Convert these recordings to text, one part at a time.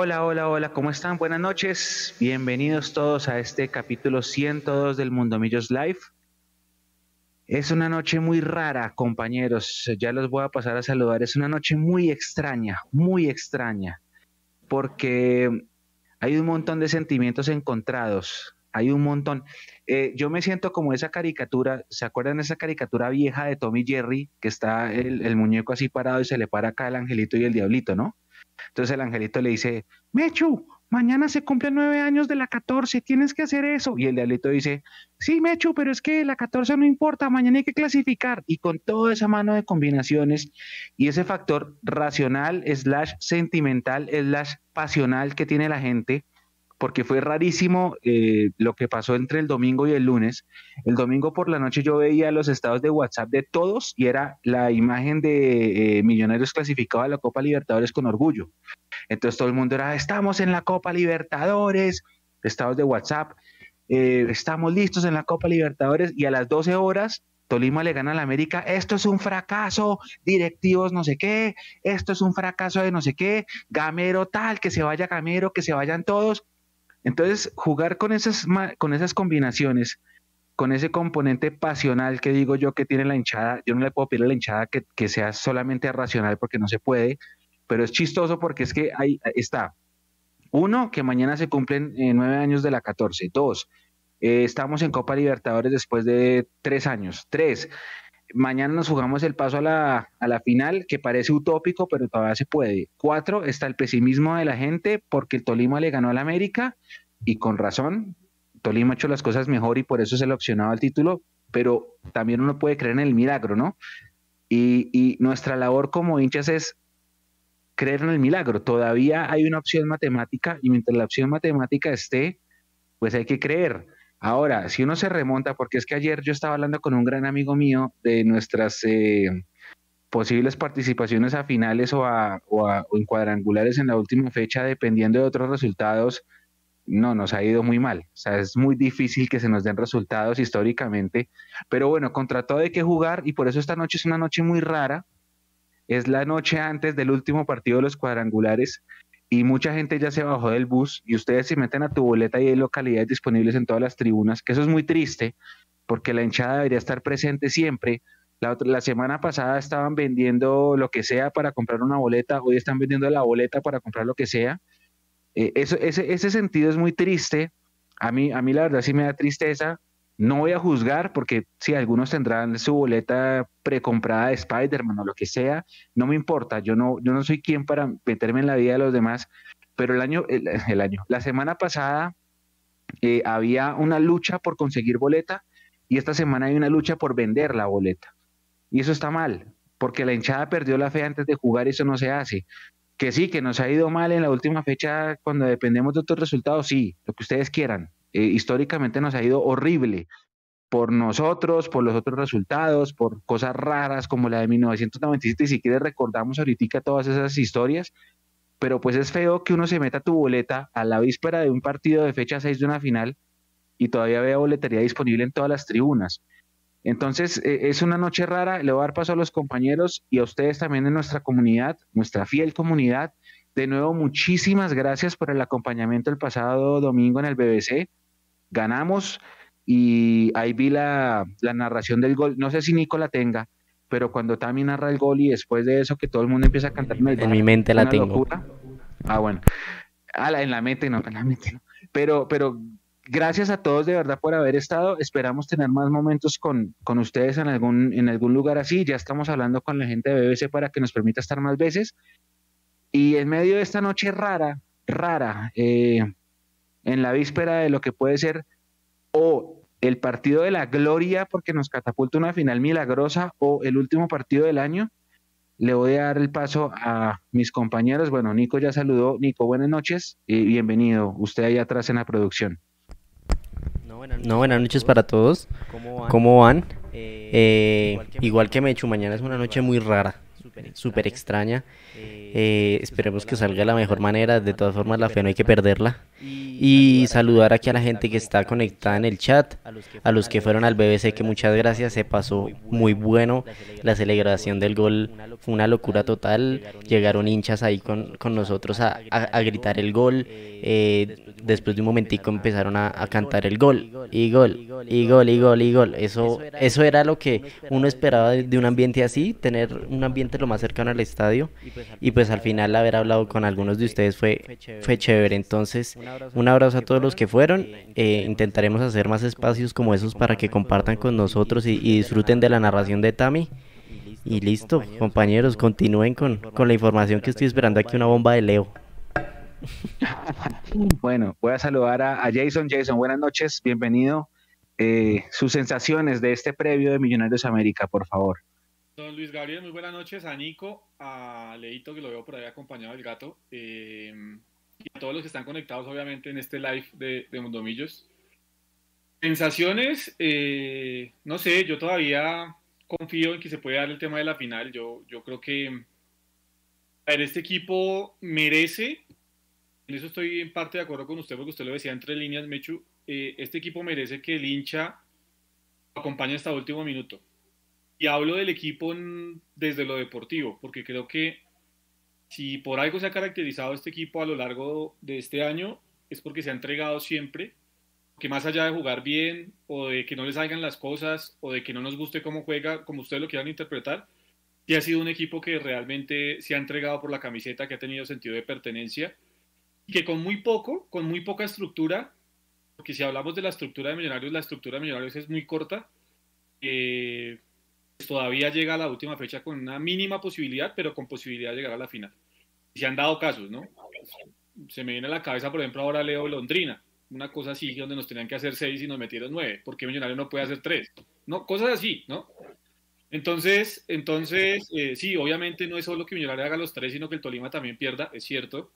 Hola, hola, hola, ¿cómo están? Buenas noches. Bienvenidos todos a este capítulo 102 del Mundo Millos Live. Es una noche muy rara, compañeros. Ya los voy a pasar a saludar. Es una noche muy extraña, muy extraña, porque hay un montón de sentimientos encontrados. Hay un montón. Eh, yo me siento como esa caricatura, ¿se acuerdan de esa caricatura vieja de Tommy Jerry? Que está el, el muñeco así parado y se le para acá el angelito y el diablito, ¿no? Entonces el angelito le dice, Mechu, mañana se cumplen nueve años de la 14, tienes que hacer eso. Y el diablito dice, sí, Mechu, pero es que la 14 no importa, mañana hay que clasificar. Y con toda esa mano de combinaciones y ese factor racional, slash sentimental, slash pasional que tiene la gente, porque fue rarísimo eh, lo que pasó entre el domingo y el lunes. El domingo por la noche yo veía los estados de WhatsApp de todos y era la imagen de eh, Millonarios clasificados a la Copa Libertadores con orgullo. Entonces todo el mundo era, estamos en la Copa Libertadores, estados de WhatsApp, eh, estamos listos en la Copa Libertadores y a las 12 horas Tolima le gana a la América, esto es un fracaso, directivos no sé qué, esto es un fracaso de no sé qué, Gamero tal, que se vaya Gamero, que se vayan todos. Entonces, jugar con esas, con esas combinaciones, con ese componente pasional que digo yo que tiene la hinchada, yo no le puedo pedir a la hinchada que, sea solamente racional porque no se puede, pero es chistoso porque es que ahí está. Uno, que mañana se cumplen eh, nueve años de la 14. Dos, eh, estamos en Copa Libertadores después de tres años. Tres, mañana nos jugamos el paso a la, a la, final, que parece utópico, pero todavía se puede. Cuatro, está el pesimismo de la gente porque el Tolima le ganó al América y con razón. Tolima ha hecho las cosas mejor y por eso se le opcionaba el título, pero también uno puede creer en el milagro, ¿no? Y, y nuestra labor como hinchas es creer en el milagro. Todavía hay una opción matemática y mientras la opción matemática esté, pues hay que creer. Ahora, si uno se remonta, porque es que ayer yo estaba hablando con un gran amigo mío de nuestras eh, posibles participaciones a finales o, a, o, o, en cuadrangulares en la última fecha, dependiendo de otros resultados, no, nos ha ido muy mal. O sea, es muy difícil que se nos den resultados históricamente. Pero bueno, contra todo hay que jugar y por eso esta noche es una noche muy rara. Es la noche antes del último partido de los cuadrangulares y mucha gente ya se bajó del bus y ustedes se meten a tu boleta y hay localidades disponibles en todas las tribunas, que eso es muy triste porque la hinchada debería estar presente siempre. La, otra, la semana pasada estaban vendiendo lo que sea para comprar una boleta, hoy están vendiendo la boleta para comprar lo que sea. Eh, eso, ese, ese sentido es muy triste. A mí, a mí la verdad sí me da tristeza. No voy a juzgar porque sí, algunos tendrán su boleta precomprada de Spider-Man o lo que sea, no me importa, yo no, yo no soy quien para meterme en la vida de los demás, pero el año, el año, la semana pasada eh, había una lucha por conseguir boleta y esta semana hay una lucha por vender la boleta. Y eso está mal, porque la hinchada perdió la fe antes de jugar y eso no se hace. Que sí, que nos ha ido mal en la última fecha cuando dependemos de otros resultados, sí, lo que ustedes quieran, eh, históricamente nos ha ido horrible por nosotros, por los otros resultados, por cosas raras como la de 1997, y si quieres recordamos ahorita todas esas historias, pero pues es feo que uno se meta tu boleta a la víspera de un partido de fecha 6 de una final y todavía vea boletería disponible en todas las tribunas. Entonces, eh, es una noche rara, le voy a dar paso a los compañeros y a ustedes también en nuestra comunidad, nuestra fiel comunidad. De nuevo, muchísimas gracias por el acompañamiento el pasado domingo en el BBC ganamos y ahí vi la, la, narración del gol. No sé si Nico la tenga, pero cuando Tami narra el gol y después de eso que todo el mundo empieza a cantar. En mi mente la tengo. Locura. Ah, bueno. Ah, la, en la mente no, en la mente no. Pero, pero gracias a todos de verdad por haber estado. Esperamos tener más momentos con, con ustedes en algún, en algún lugar así. Ya estamos hablando con la gente de BBC para que nos permita estar más veces. Y en medio de esta noche rara, rara, eh, en la víspera de lo que puede ser o el partido de la gloria porque nos catapulta una final milagrosa o el último partido del año, le voy a dar el paso a mis compañeros. Bueno, Nico ya saludó. Nico, buenas noches y bienvenido. Usted ahí atrás en la producción. No, buenas noches, no, buenas noches para todos. ¿Cómo van? ¿Cómo van? Eh, eh, igual que Mechu, mañana es una noche muy rara, súper extraña. Eh, esperemos que salga de la mejor manera. De todas formas, la fe no hay que perderla. Y saludar aquí a la gente que está conectada en el chat, a los que fueron al BBC, que muchas gracias, se pasó muy bueno, la celebración del gol fue una locura total, llegaron hinchas ahí con, con nosotros a, a, gritar el gol, eh, después de un momentico empezaron a, a, cantar el gol, y gol, y gol, y gol, y gol, eso, eso era lo que uno esperaba de, de un ambiente así, tener un ambiente lo más cercano al estadio, y pues al final haber hablado con algunos de ustedes fue, fue chévere, entonces un abrazo a todos los que fueron. Eh, intentaremos hacer más espacios como esos para que compartan con nosotros y, disfruten de la narración de Tami. Y listo, compañeros, continúen con, la información que estoy esperando aquí, una bomba de Leo. Bueno, voy a saludar a, Jason. Jason, buenas noches, bienvenido. Eh, sus sensaciones de este previo de Millonarios América, por favor. Don Luis Gabriel, muy buenas noches. A Nico, a Leito, que lo veo por ahí acompañado del gato. Eh, y a todos los que están conectados, obviamente, en este live de, de Mundomillos. Sensaciones, eh, no sé, yo todavía confío en que se puede dar el tema de la final. Yo, yo creo que a ver, este equipo merece, en eso estoy en parte de acuerdo con usted, porque usted lo decía entre líneas, Mechu, eh, este equipo merece que el hincha acompañe hasta el último minuto. Y hablo del equipo desde lo deportivo, porque creo que si por algo se ha caracterizado este equipo a lo largo de este año, es porque se ha entregado siempre, que más allá de jugar bien o de que no les salgan las cosas o de que no nos guste cómo juega, como ustedes lo quieran interpretar, sí ha sido un equipo que realmente se ha entregado por la camiseta, que ha tenido sentido de pertenencia y que con muy poco, con muy poca estructura, porque si hablamos de la estructura de Millonarios, la estructura de Millonarios es muy corta, eh, todavía llega a la última fecha con una mínima posibilidad, pero con posibilidad de llegar a la final. Se han dado casos, ¿no? Se me viene a la cabeza, por ejemplo, ahora Leo Londrina, una cosa así, donde nos tenían que hacer seis y nos metieron nueve. ¿Por qué Millonario no puede hacer tres? No, cosas así, ¿no? Entonces, entonces eh, sí, obviamente no es solo que Millonario haga los tres, sino que el Tolima también pierda, es cierto,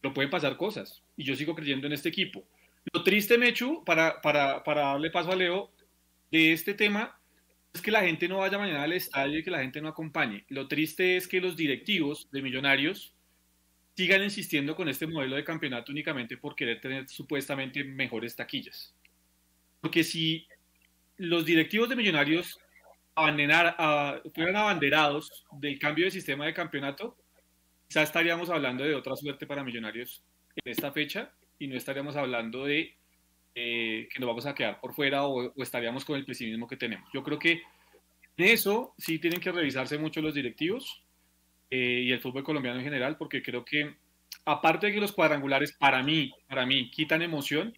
pero pueden pasar cosas. Y yo sigo creyendo en este equipo. Lo triste, Mechu, para, para, para darle paso a Leo, de este tema es que la gente no vaya mañana al estadio y que la gente no acompañe. Lo triste es que los directivos de Millonarios sigan insistiendo con este modelo de campeonato únicamente por querer tener supuestamente mejores taquillas. Porque si los directivos de Millonarios fueran abanderados del cambio de sistema de campeonato, quizás estaríamos hablando de otra suerte para Millonarios en esta fecha y no estaríamos hablando de eh, que nos vamos a quedar por fuera o, estaríamos con el pesimismo que tenemos. Yo creo que en eso sí tienen que revisarse mucho los directivos eh, y el fútbol colombiano en general, porque creo que aparte de que los cuadrangulares para mí, para mí, quitan emoción,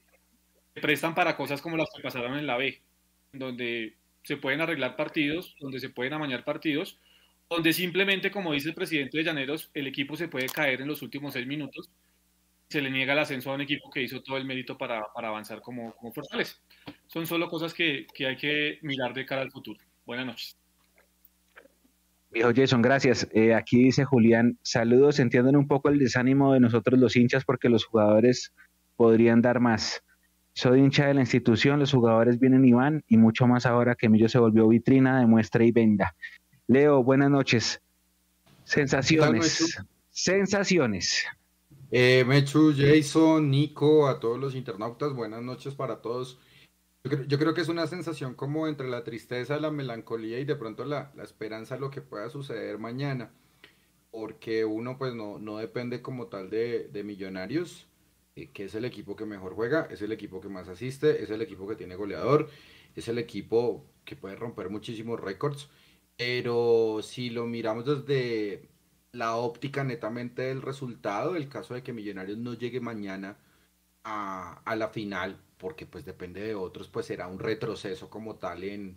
se prestan para cosas como las que pasaron en la B, donde se pueden arreglar partidos, donde se pueden amañar partidos, donde simplemente, como dice el presidente de Llaneros, el equipo se puede caer en los últimos seis minutos se le niega el ascenso a un equipo que hizo todo el mérito para, avanzar como, como Fortaleza. Son solo cosas que, hay que mirar de cara al futuro. Buenas noches. Viejo Jason, gracias. Eh, aquí dice Julián, saludos, entienden un poco el desánimo de nosotros los hinchas porque los jugadores podrían dar más. Soy hincha de la institución, los jugadores vienen y van, y mucho más ahora que Millo se volvió vitrina de muestra y venda. Leo, buenas noches. Sensaciones. Sensaciones. Eh, Mechu, Jason, Nico, a todos los internautas, buenas noches para todos. Yo creo, que es una sensación como entre la tristeza, la melancolía y de pronto la, esperanza de lo que pueda suceder mañana, porque uno pues no, depende como tal de, millonarios, eh, que es el equipo que mejor juega, es el equipo que más asiste, es el equipo que tiene goleador, es el equipo que puede romper muchísimos récords, pero si lo miramos desde la óptica netamente del resultado, el caso de que Millonarios no llegue mañana a, la final, porque pues depende de otros, pues será un retroceso como tal en,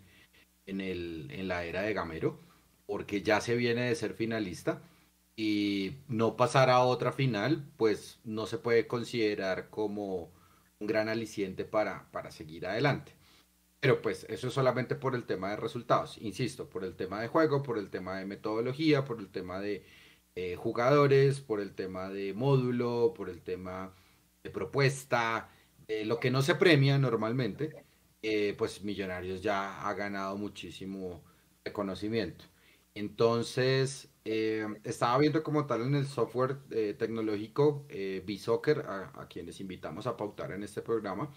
en, el, en la era de Gamero, porque ya se viene de ser finalista y no pasar a otra final, pues no se puede considerar como un gran aliciente para, para seguir adelante. Pero pues eso es solamente por el tema de resultados, insisto, por el tema de juego, por el tema de metodología, por el tema de eh, jugadores, por el tema de módulo, por el tema de propuesta, lo que no se premia normalmente, eh, pues Millonarios ya ha ganado muchísimo reconocimiento. Entonces, eh, estaba viendo como tal en el software eh, tecnológico eh, B-Soccer, a, quienes invitamos a pautar en este programa.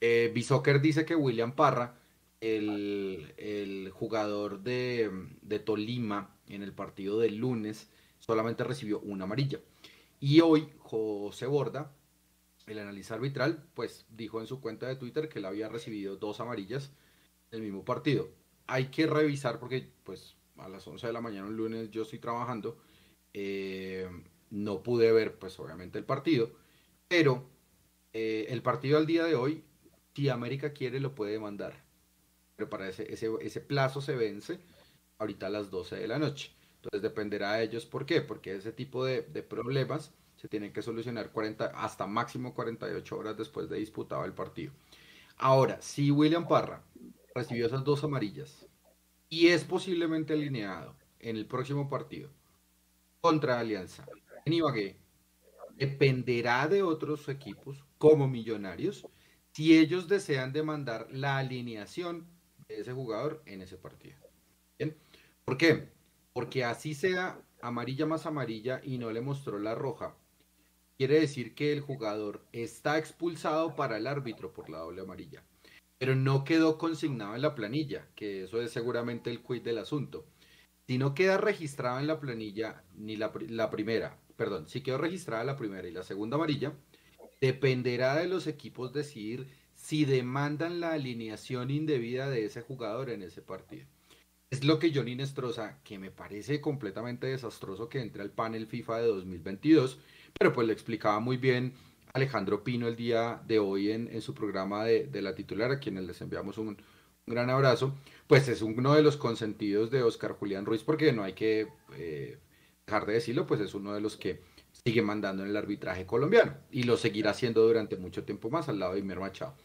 Eh, B-Soccer dice que William Parra, el, jugador de, de, Tolima en el partido del lunes, solamente recibió una amarilla. Y hoy José Borda, el analista arbitral, pues dijo en su cuenta de Twitter que él había recibido dos amarillas el mismo partido. Hay que revisar porque pues a las 11 de la mañana un lunes yo estoy trabajando. Eh, no pude ver pues obviamente el partido, pero eh, el partido al día de hoy, si América quiere lo puede mandar. Pero para ese, ese, plazo se vence ahorita a las 12 de la noche. Entonces dependerá de ellos por qué, porque ese tipo de, problemas se tienen que solucionar 40, hasta máximo 48 horas después de disputado el partido. Ahora, si William Parra recibió esas dos amarillas y es posiblemente alineado en el próximo partido contra Alianza en Ibagué, dependerá de otros equipos como Millonarios si ellos desean demandar la alineación de ese jugador en ese partido. ¿Bien? ¿Por qué? Porque así sea amarilla más amarilla y no le mostró la roja, quiere decir que el jugador está expulsado para el árbitro por la doble amarilla pero no quedó consignado en la planilla, que eso es seguramente el quid del asunto. Si no queda registrado en la planilla ni la, primera, perdón, si quedó registrada la primera y la segunda amarilla, dependerá de los equipos decidir si demandan la alineación indebida de ese jugador en ese partido. Es lo que Johnny Nestroza, que me parece completamente desastroso que entre al panel FIFA de 2022, pero pues le explicaba muy bien Alejandro Pino el día de hoy en, su programa de, la titular, a quienes les enviamos un, gran abrazo, pues es uno de los consentidos de Oscar Julián Ruiz, porque no hay que eh, dejar de decirlo, pues es uno de los que sigue mandando en el arbitraje colombiano y lo seguirá haciendo durante mucho tiempo más al lado de Imer Machado.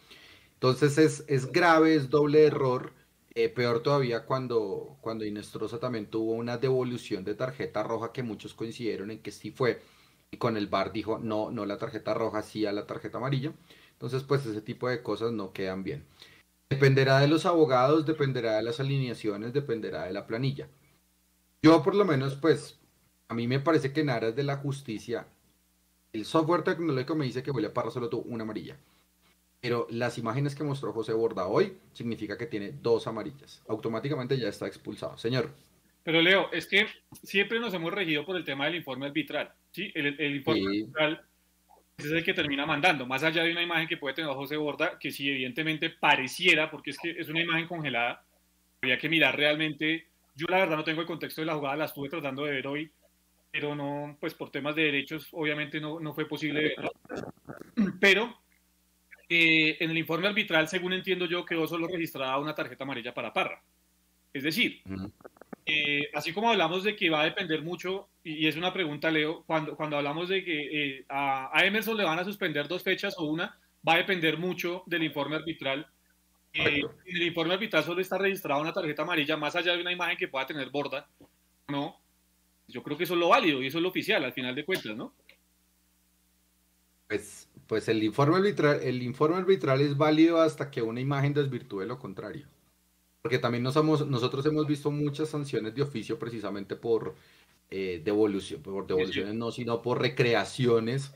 Entonces es, es grave, es doble error. Eh, peor todavía cuando, cuando Inestrosa también tuvo una devolución de tarjeta roja que muchos coincidieron en que sí fue y con el VAR dijo no, no la tarjeta roja, sí a la tarjeta amarilla. Entonces, pues ese tipo de cosas no quedan bien. Dependerá de los abogados, dependerá de las alineaciones, dependerá de la planilla. Yo por lo menos, pues, a mí me parece que en aras de la justicia, el software tecnológico me dice que William Parra solo tuvo una amarilla. Pero las imágenes que mostró José Borda hoy significa que tiene dos amarillas. Automáticamente ya está expulsado. Señor. Pero Leo, es que siempre nos hemos regido por el tema del informe arbitral. ¿sí? El, informe arbitral es el que termina mandando, más allá de una imagen que puede tener José Borda, que sí, evidentemente pareciera, porque es que es una imagen congelada, habría que mirar realmente. Yo la verdad no tengo el contexto de la jugada, la estuve tratando de ver hoy, pero no, pues por temas de derechos, obviamente no, no fue posible verlo. Pero eh, en el informe arbitral, según entiendo yo, quedó solo registrada una tarjeta amarilla para Parra. Es decir, eh, así como hablamos de que va a depender mucho, y, es una pregunta, Leo, cuando, cuando hablamos de que eh, a, Emerson le van a suspender dos fechas o una, va a depender mucho del informe arbitral. Eh, en el informe arbitral solo está registrada una tarjeta amarilla, más allá de una imagen que pueda tener borda, ¿no? Yo creo que eso es lo válido y eso es lo oficial al final de cuentas, ¿no? Pues, pues el, informe arbitral, el informe arbitral es válido hasta que una imagen desvirtúe lo contrario. Porque también nos nosotros hemos visto muchas sanciones de oficio precisamente por eh, devolución, por devoluciones no, sino por recreaciones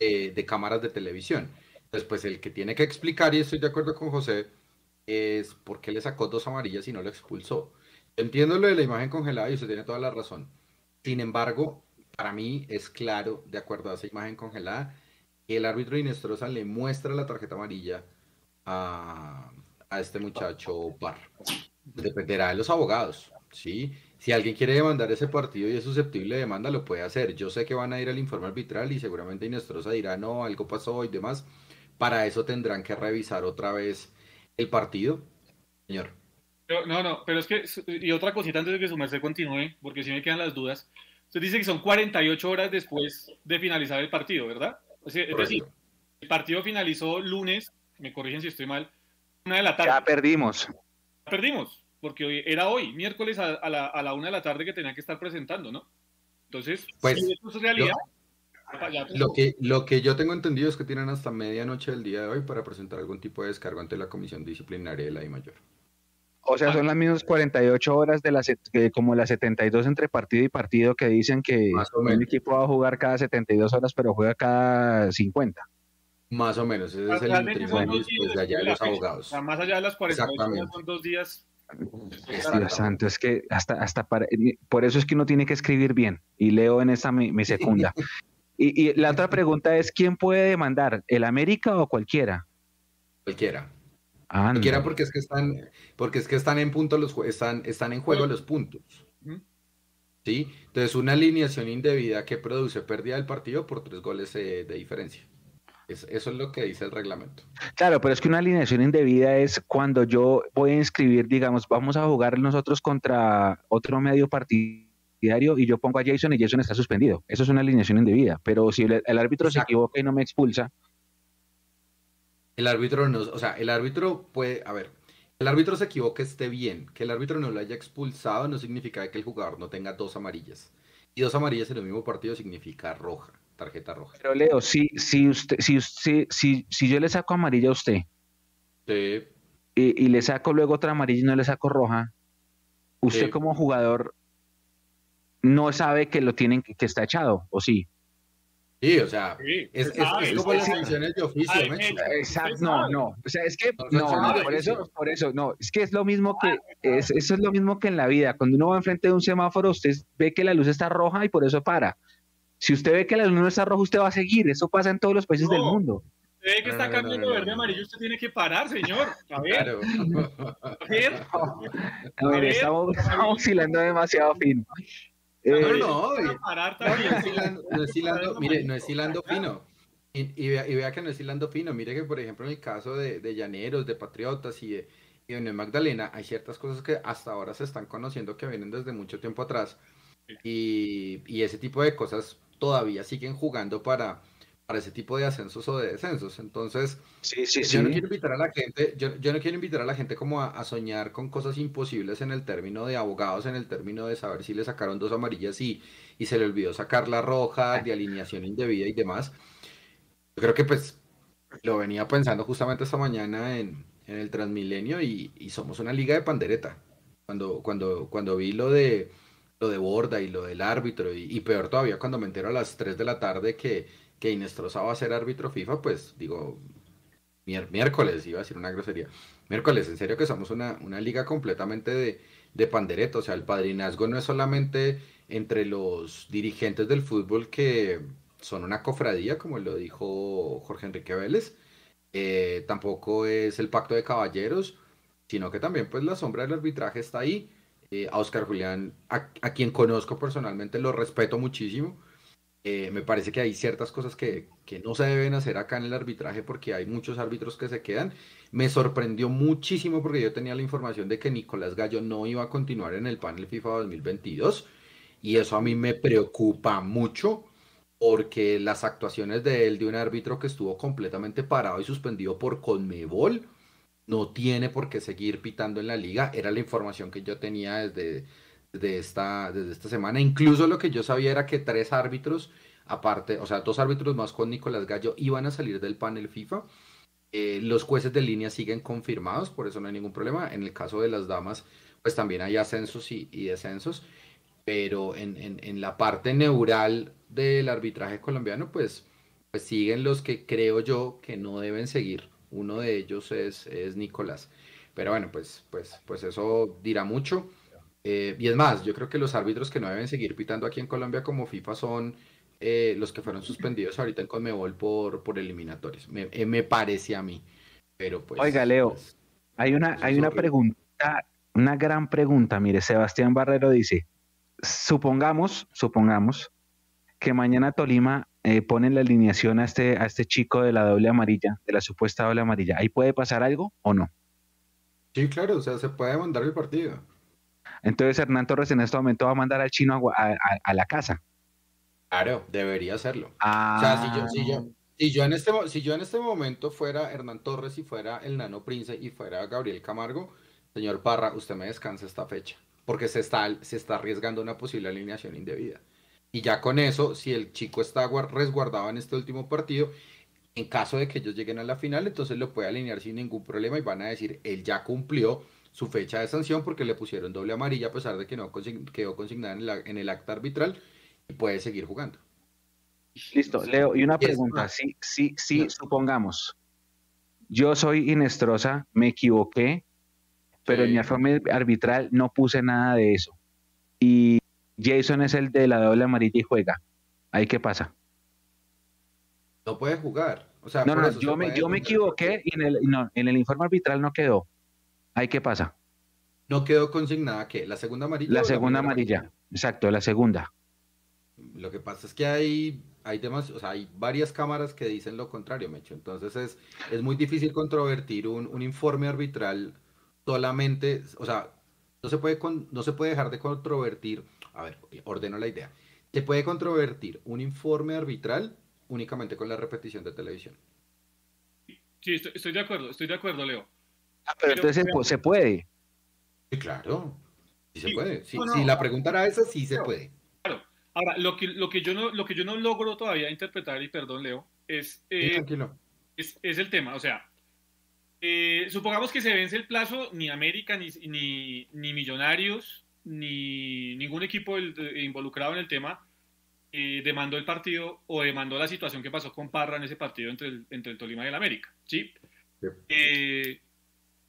eh, de cámaras de televisión. Entonces, pues el que tiene que explicar, y estoy de acuerdo con José, es por qué le sacó dos amarillas y no lo expulsó. Entiendo lo de la imagen congelada y usted tiene toda la razón. Sin embargo, para mí es claro, de acuerdo a esa imagen congelada, el árbitro Inestrosa le muestra la tarjeta amarilla a, a este muchacho Bar. Dependerá de los abogados, ¿sí? Si alguien quiere demandar ese partido y es susceptible de demanda, lo puede hacer. Yo sé que van a ir al informe arbitral y seguramente Inestrosa dirá, no, algo pasó y demás. Para eso tendrán que revisar otra vez el partido. Señor. no, no, pero es que, y otra cosita antes de que su merced continúe, porque si me quedan las dudas. Usted dice que son 48 horas después de finalizar el partido, ¿verdad? Es decir, el partido finalizó lunes, me corrigen si estoy mal, una de la tarde. Ya perdimos. Perdimos, porque hoy, era hoy, miércoles a, la, a, la, una de la tarde que tenían que estar presentando, ¿no? Entonces, pues, si eso es realidad. Lo, que, lo que yo tengo entendido es que tienen hasta medianoche del día de hoy para presentar algún tipo de descargo ante la comisión disciplinaria de la I mayor. O sea, son las mismas 48 horas de las como las 72 entre partido y partido que dicen que un equipo va a jugar cada 72 horas, pero juega cada 50. Más o menos, ese es el matrimonio después de allá de los abogados. O sea, más allá de las 48 horas son dos días. Dios santo, es que hasta, hasta para, por eso es que uno tiene que escribir bien y leo en esa mi, segunda. y, y la otra pregunta es, ¿quién puede demandar? ¿El América o cualquiera? Cualquiera. Cualquiera porque es que están, porque es que están en punto los están, están en juego los puntos. ¿Sí? Entonces, una alineación indebida que produce pérdida del partido por tres goles eh, de diferencia. eso es lo que dice el reglamento. Claro, pero es que una alineación indebida es cuando yo voy a inscribir, digamos, vamos a jugar nosotros contra otro medio partidario y yo pongo a Jason y Jason está suspendido. Eso es una alineación indebida. Pero si el, árbitro se equivoca y no me expulsa, el árbitro no, o sea, el árbitro puede, a ver, el árbitro se equivoque esté bien, que el árbitro no lo haya expulsado no significa que el jugador no tenga dos amarillas. Y dos amarillas en el mismo partido significa roja, tarjeta roja. Pero Leo, si, si usted, si usted, si, si yo le saco amarilla a usted sí. y, le saco luego otra amarilla y no le saco roja, usted como jugador no sabe que lo tienen que está echado, ¿o sí? Sí, o sea, es, como las sanciones de oficio, Exacto, no, no, o sea, es que, no, por eso, por eso, no, es que es lo mismo que, es, eso es lo mismo que en la vida, cuando uno va enfrente de un semáforo, usted ve que la luz está roja y por eso para. Si usted ve que la luz no está roja, usted va a seguir, eso pasa en todos los países del mundo. Usted ve que está cambiando verde amarillo, usted tiene que parar, señor. A ver. Claro. A ver. A ver, estamos, estamos oscilando demasiado fino. No, no, no, no es hilando, mire, no es hilando fino. Y, vea, que no es hilando fino. Mire que, por ejemplo, en el caso de, Llaneros, de Patriotas y de, y de Magdalena, hay ciertas cosas que hasta ahora se están conociendo que vienen desde mucho tiempo atrás. Y, y ese tipo de cosas todavía siguen jugando para, para ese tipo de ascensos o de descensos. Entonces, yo no quiero invitar a la gente, yo, no quiero invitar a la gente como a, soñar con cosas imposibles en el término de abogados, en el término de saber si le sacaron dos amarillas y, y se le olvidó sacar la roja, de alineación indebida y demás. Yo creo que pues lo venía pensando justamente esta mañana en, el Transmilenio y, somos una liga de pandereta. Cuando, cuando, cuando vi lo de lo de Borda y lo del árbitro y, y peor todavía cuando me entero a las 3 de la tarde que que Inestrosa va a ser árbitro FIFA, pues digo, miércoles, iba a decir una grosería. Miércoles, en serio que somos una, liga completamente de, de pandereta. O sea, el padrinazgo no es solamente entre los dirigentes del fútbol que son una cofradía, como lo dijo Jorge Enrique Vélez. Eh, tampoco es el pacto de caballeros, sino que también pues la sombra del arbitraje está ahí. Eh, a Oscar Julián, a, quien conozco personalmente, lo respeto muchísimo. Eh, me parece que hay ciertas cosas que, no se deben hacer acá en el arbitraje porque hay muchos árbitros que se quedan. Me sorprendió muchísimo porque yo tenía la información de que Nicolás Gallo no iba a continuar en el panel FIFA 2022 y eso a mí me preocupa mucho porque las actuaciones de él, de un árbitro que estuvo completamente parado y suspendido por Conmebol, no tiene por qué seguir pitando en la liga. Era la información que yo tenía desde de esta, desde esta semana. Incluso lo que yo sabía era que tres árbitros, aparte, o sea, dos árbitros más con Nicolás Gallo, iban a salir del panel FIFA. Eh, los jueces de línea siguen confirmados, por eso no hay ningún problema. En el caso de las damas, pues también hay ascensos y, descensos, pero en, en, la parte neural del arbitraje colombiano, pues, pues siguen los que creo yo que no deben seguir. Uno de ellos es, es Nicolás. Pero bueno, pues, pues, pues eso dirá mucho. Eh, y es más, yo creo que los árbitros que no deben seguir pitando aquí en Colombia como FIFA son eh, los que fueron suspendidos ahorita en Conmebol por, por eliminatorios. Me, eh, me parece a mí. Pero pues. Oiga, Leo, pues, hay una, hay una pregunta, una gran pregunta. Mire, Sebastián Barrero dice: supongamos, supongamos que mañana Tolima pone la alineación a este, a este chico de la doble amarilla, de la supuesta doble amarilla. ¿Ahí puede pasar algo o no? Sí, claro, o sea, se puede mandar el partido. Entonces Hernán Torres en este momento va a mandar al chino a, la casa. Claro, debería hacerlo. O sea, si yo, si yo, si yo, en este, si yo en este momento fuera Hernán Torres y fuera el Nano Prince y fuera Gabriel Camargo, señor Parra, usted me descansa esta fecha, porque se está, se está arriesgando una posible alineación indebida. Y ya con eso, si el chico está resguardado en este último partido, en caso de que ellos lleguen a la final, entonces lo puede alinear sin ningún problema y van a decir, él ya cumplió su fecha de sanción porque le pusieron doble amarilla a pesar de que no quedó consignada en, en el acta arbitral y puede seguir jugando. Listo, Leo, y una pregunta, sí, sí, sí, supongamos, yo soy Inestrosa, me equivoqué, pero en mi informe arbitral no puse nada de eso. Y Jason es el de la doble amarilla y juega. ¿Ahí qué pasa? No puede jugar. no, no, yo me, yo me equivoqué y en el, en el informe arbitral no quedó. ¿Ahí qué pasa? No quedó consignada que la segunda amarilla. La segunda amarilla, exacto, la segunda. Lo que pasa es que hay hay temas, o sea, hay varias cámaras que dicen lo contrario, Mecho. Entonces es, es muy difícil controvertir un, un, informe arbitral solamente, o sea, no se, puede no se puede dejar de controvertir, a ver, ordeno la idea, se puede controvertir un informe arbitral únicamente con la repetición de televisión. Sí, estoy, de acuerdo, estoy de acuerdo, Leo. Ah, pero, entonces se puede. Sí, claro, sí se puede. Si la pregunta era esa, sí se puede. Ahora, lo que, lo, que yo no, lo que yo no logro todavía interpretar, y perdón, Leo, es, eh, es, es, el tema. O sea, eh, supongamos que se vence el plazo, ni América, ni, ni, ni Millonarios, ni ningún equipo involucrado en el tema eh, demandó el partido o demandó la situación que pasó con Parra en ese partido entre el, entre el Tolima y el América. ¿sí?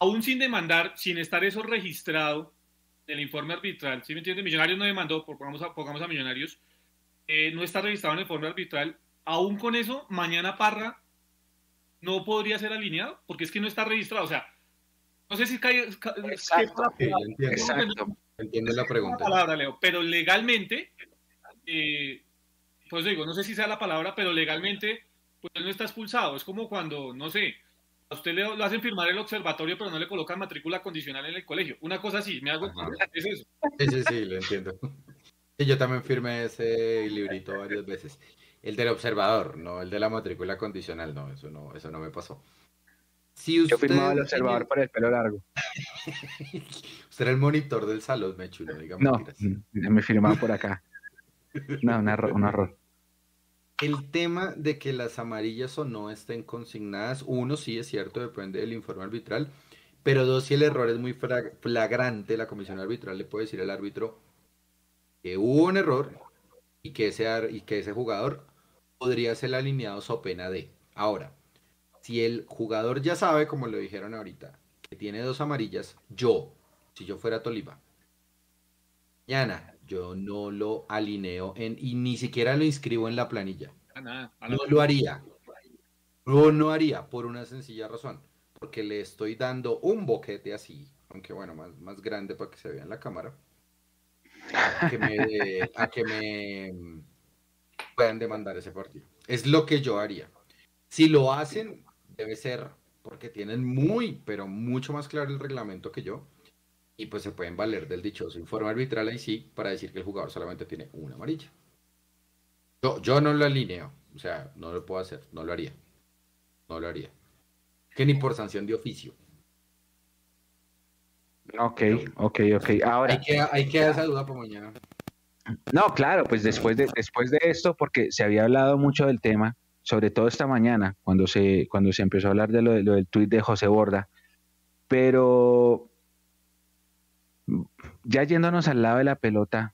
Aún sin demandar, sin estar eso registrado, el informe arbitral, ¿sí me entiende? Millonarios no demandó, pongamos a, pongamos a Millonarios, eh, no está registrado en el informe arbitral. Aún con eso, mañana Parra no podría ser alineado, porque es que no está registrado. O sea, no sé si cae. Exacto, entiendo, entiendo la pregunta. Palabra, Leo, pero legalmente, eh, pues digo, no sé si sea la palabra, pero legalmente, pues no está expulsado. Es como cuando, no sé, a usted le, lo hacen firmar el observatorio, pero no le colocan matrícula condicional en el colegio. Una cosa así, me hago es eso. Sí, sí, sí, lo entiendo. Sí, yo también firmé ese librito varias veces. El del observador, no el de la matrícula condicional, no, eso no, eso no me pasó. Si usted yo firmaba el observador para el pelo largo. usted era el monitor del salón, me chulo, digamos. No, me firmaba por acá. No, un error. Un error. El tema de que las amarillas o no estén consignadas, uno sí es cierto, depende del informe arbitral, pero dos, si el error es muy flagrante, la comisión arbitral le puede decir al árbitro que hubo un error y que ese, jugador podría ser alineado so pena de. Ahora, si el jugador ya sabe, como lo dijeron ahorita, que tiene dos amarillas, yo, si yo fuera Tolima, mañana yo no lo alineo en, y ni siquiera lo inscribo en la planilla. Ah, no lo haría. No, no haría por una sencilla razón. Porque le estoy dando un boquete así, aunque bueno, más, más grande para que se vea en la cámara. A que me, a que me puedan demandar ese partido. Es lo que yo haría. Si lo hacen, debe ser porque tienen muy, pero mucho más claro el reglamento que yo y pues se pueden valer del dichoso informe arbitral ahí sí para decir que el jugador solamente tiene una amarilla. Yo, yo no lo alineo, o sea, no lo puedo hacer, no lo haría. No lo haría. Que ni por sanción de oficio. Ok, ok, ok. Ahora. Hay que, esa duda para mañana. No, claro, pues después de, después de esto, porque se había hablado mucho del tema, sobre todo esta mañana, cuando se, cuando se empezó a hablar de lo, de lo del tuit de José Borda, pero ya yéndonos al lado de la pelota,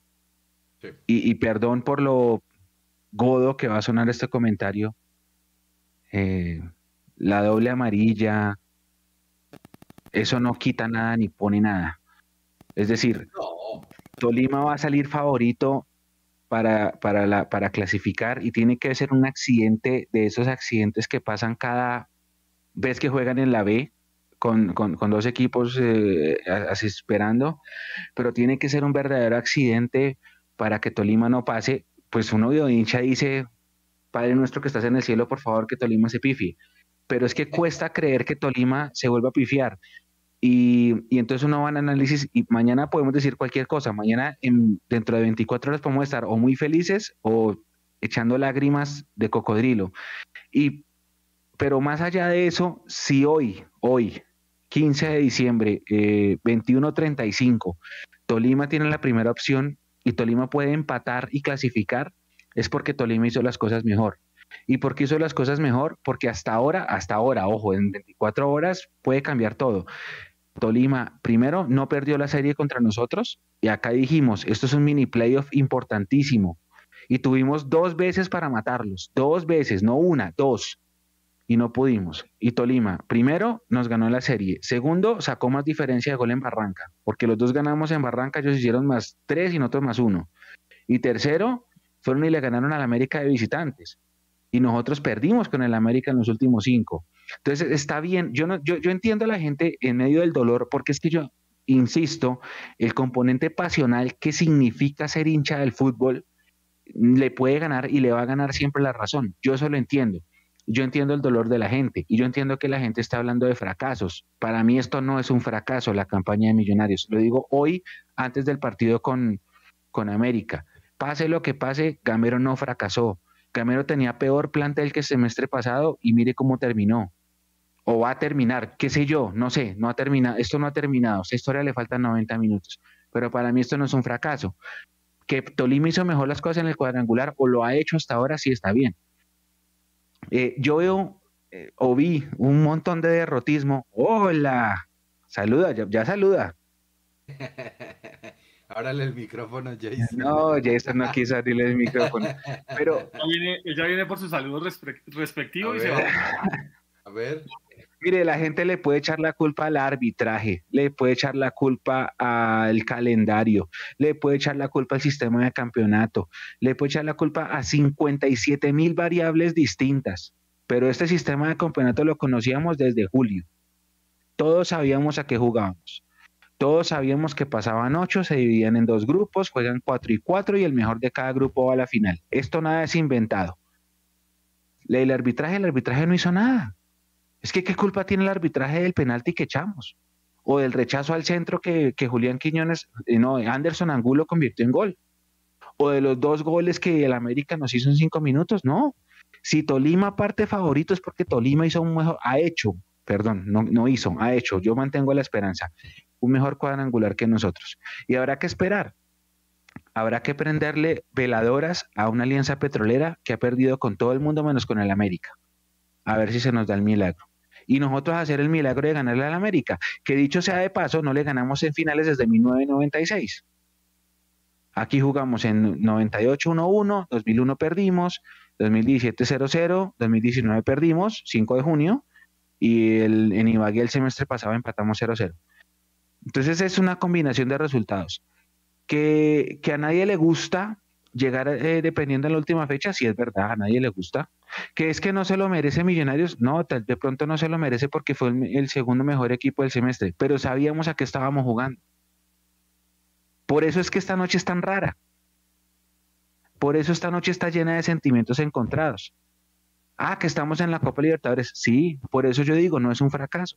y, perdón por lo godo que va a sonar este comentario, eh, la doble amarilla, eso no quita nada ni pone nada. Es decir, Tolima va a salir favorito para, para, la, para clasificar y tiene que ser un accidente de esos accidentes que pasan cada vez que juegan en la B, con, dos equipos eh, así esperando, pero tiene que ser un verdadero accidente para que Tolima no pase. Pues uno de hincha dice, Padre nuestro que estás en el cielo, por favor que Tolima se pifie. Pero es que cuesta creer que Tolima se vuelva a pifiar. Y, entonces uno va al análisis y mañana podemos decir cualquier cosa. Mañana, en, dentro de 24 horas, podemos estar o muy felices o echando lágrimas de cocodrilo. Y, pero más allá de eso, si hoy, hoy, 15 de diciembre, eh, 21-35, Tolima tiene la primera opción y Tolima puede empatar y clasificar, es porque Tolima hizo las cosas mejor. ¿Y por qué hizo las cosas mejor? Porque hasta ahora, hasta ahora, ojo, en 24 horas puede cambiar todo. Tolima, primero, no perdió la serie contra nosotros y acá dijimos, esto es un mini playoff importantísimo. Y tuvimos dos veces para matarlos, dos veces, no una, dos. Y no pudimos. Y Tolima, primero, nos ganó la serie. Segundo, sacó más diferencia de gol en Barranca, porque los dos ganamos en Barranca, ellos hicieron más tres y nosotros más uno. Y tercero, fueron y le ganaron al América de visitantes. Y nosotros perdimos con el América en los últimos cinco. Entonces, está bien, yo, no, yo, yo entiendo a la gente en medio del dolor, porque es que yo, insisto, el componente pasional que significa ser hincha del fútbol le puede ganar y le va a ganar siempre la razón. Yo eso lo entiendo. Yo entiendo el dolor de la gente y yo entiendo que la gente está hablando de fracasos. Para mí esto no es un fracaso, la campaña de Millonarios. Lo digo hoy, antes del partido con, con América. Pase lo que pase, Gamero no fracasó. Gamero tenía peor plantel que el semestre pasado y mire cómo terminó o va a terminar, qué sé yo, no sé, no ha terminado, esto no ha terminado, esta historia le faltan 90 minutos, pero para mí esto no es un fracaso. Que Tolima hizo mejor las cosas en el cuadrangular o lo ha hecho hasta ahora, sí está bien. Eh, yo veo eh, o vi un montón de derrotismo. Hola, saluda, ya, saluda. Ábrale el micrófono, Jason. No, Jason no quiso abrirle el micrófono. Pero. Ya viene, por su saludo respectivo y se va. A ver. Mire, la gente le puede echar la culpa al arbitraje, le puede echar la culpa al calendario, le puede echar la culpa al sistema de campeonato, le puede echar la culpa a 57 mil variables distintas, pero este sistema de campeonato lo conocíamos desde julio. Todos sabíamos a qué jugábamos. Todos sabíamos que pasaban ocho, se dividían en dos grupos, juegan cuatro y cuatro y el mejor de cada grupo va a la final. Esto nada es inventado. El arbitraje, el arbitraje no hizo nada. Es que qué culpa tiene el arbitraje del penalti que echamos o del rechazo al centro que, Julián Quiñones, eh, no, Anderson Angulo convirtió en gol, o de los dos goles que el América nos hizo en cinco minutos, no. Si Tolima parte favorito es porque Tolima hizo un mejor, ha hecho, perdón, no, no hizo, ha hecho, yo mantengo la esperanza, un mejor cuadrangular que nosotros. Y habrá que esperar, habrá que prenderle veladoras a una alianza petrolera que ha perdido con todo el mundo menos con el América. A ver si se nos da el milagro y nosotros hacer el milagro de ganarle al América, que dicho sea de paso, no le ganamos en finales desde 1996. Aquí jugamos en 98 1-1, 2001 perdimos, 2017 0-0, 2019 perdimos, 5 de junio, y el, en Ibagué el semestre pasado empatamos 0-0. Entonces es una combinación de resultados que, que a nadie le gusta llegar eh, dependiendo de la última fecha, si es verdad, a nadie le gusta. Que es que no se lo merece Millonarios, no, de pronto no se lo merece porque fue el, segundo mejor equipo del semestre, pero sabíamos a qué estábamos jugando. Por eso es que esta noche es tan rara. Por eso esta noche está llena de sentimientos encontrados. Ah, que estamos en la Copa Libertadores. Sí, por eso yo digo, no es un fracaso.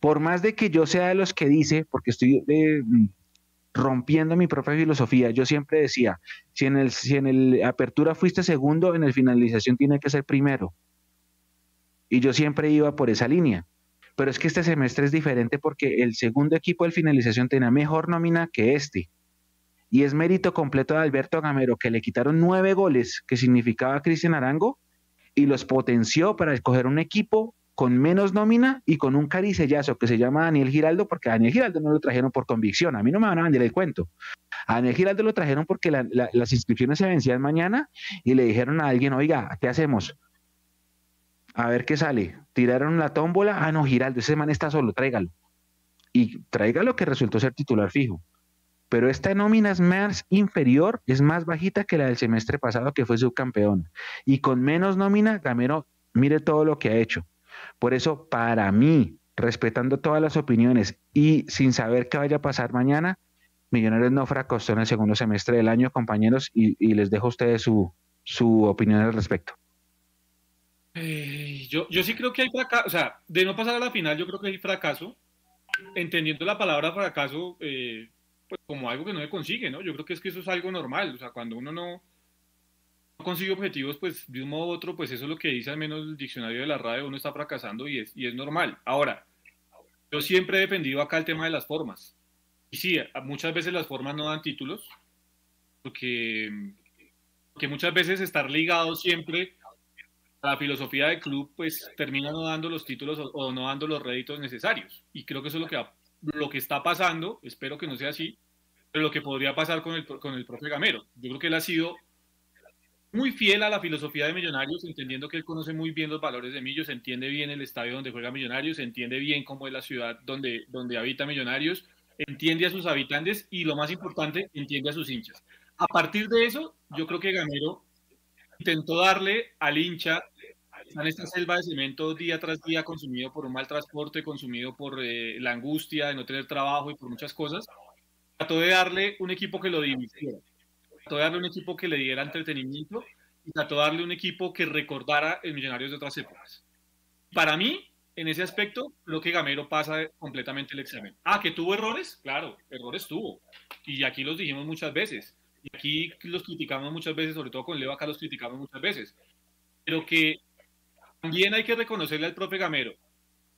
Por más de que yo sea de los que dice, porque estoy eh, rompiendo mi propia filosofía. Yo siempre decía, si en el, si en el apertura fuiste segundo, en el finalización tiene que ser primero. Y yo siempre iba por esa línea. Pero es que este semestre es diferente porque el segundo equipo de finalización tenía mejor nómina que este. Y es mérito completo de Alberto Gamero que le quitaron nueve goles que significaba Cristian Arango y los potenció para escoger un equipo con menos nómina y con un caricellazo que se llama Daniel Giraldo, porque a Daniel Giraldo no lo trajeron por convicción, a mí no me van a vender el cuento. A Daniel Giraldo lo trajeron porque las inscripciones se vencían mañana y le dijeron a alguien, oiga, ¿qué hacemos? A ver qué sale. Tiraron la tómbola, ah, no, Giraldo, ese man está solo, tráigalo. Y tráigalo que resultó ser titular fijo. Pero esta nómina es más inferior, es más bajita que la del semestre pasado que fue subcampeón. Y con menos nómina, Gamero, mire todo lo que ha hecho por eso, para mí, respetando todas las opiniones y sin saber qué vaya a pasar mañana, Millonarios no fracasó en el segundo semestre del año, compañeros, y, les dejo a ustedes su, su opinión al respecto. Eh, yo, yo sí creo que hay fracaso, o sea, de no pasar a la final, yo creo que hay fracaso, entendiendo la palabra fracaso eh, pues como algo que no se consigue, ¿no? Yo creo que es que eso es algo normal, o sea, cuando uno no, consigue objetivos, pues de un modo u otro, pues eso es lo que dice al menos el diccionario de la radio, uno está fracasando y es, y es normal. Ahora, yo siempre he defendido acá el tema de las formas. Y sí, muchas veces las formas no dan títulos, porque, porque muchas veces estar ligado siempre a la filosofía del club, pues termina no dando los títulos o, no dando los réditos necesarios. Y creo que eso es lo que lo que está pasando, espero que no sea así, pero lo que podría pasar con el, con el profe Gamero. Yo creo que él ha sido muy fiel a la filosofía de Millonarios, entendiendo que él conoce muy bien los valores de Millos, entiende bien el estadio donde juega Millonarios, entiende bien cómo es la ciudad donde, donde habita Millonarios, entiende a sus habitantes y lo más importante, entiende a sus hinchas. A partir de eso, yo creo que Gamero intentó darle al hincha en esta selva de cemento día tras día consumido por un mal transporte, consumido por eh, la angustia de no tener trabajo y por muchas cosas, trató de darle un equipo que lo divirtiera trató de darle un equipo que le diera entretenimiento y trató de darle un equipo que recordara el Millonarios de otras épocas. Para mí, en ese aspecto, creo que Gamero pasa completamente el examen. Ah, que tuvo errores, claro, errores tuvo. Y aquí los dijimos muchas veces. Y aquí los criticamos muchas veces, sobre todo con Leo acá los criticamos muchas veces. Pero que también hay que reconocerle al profe Gamero,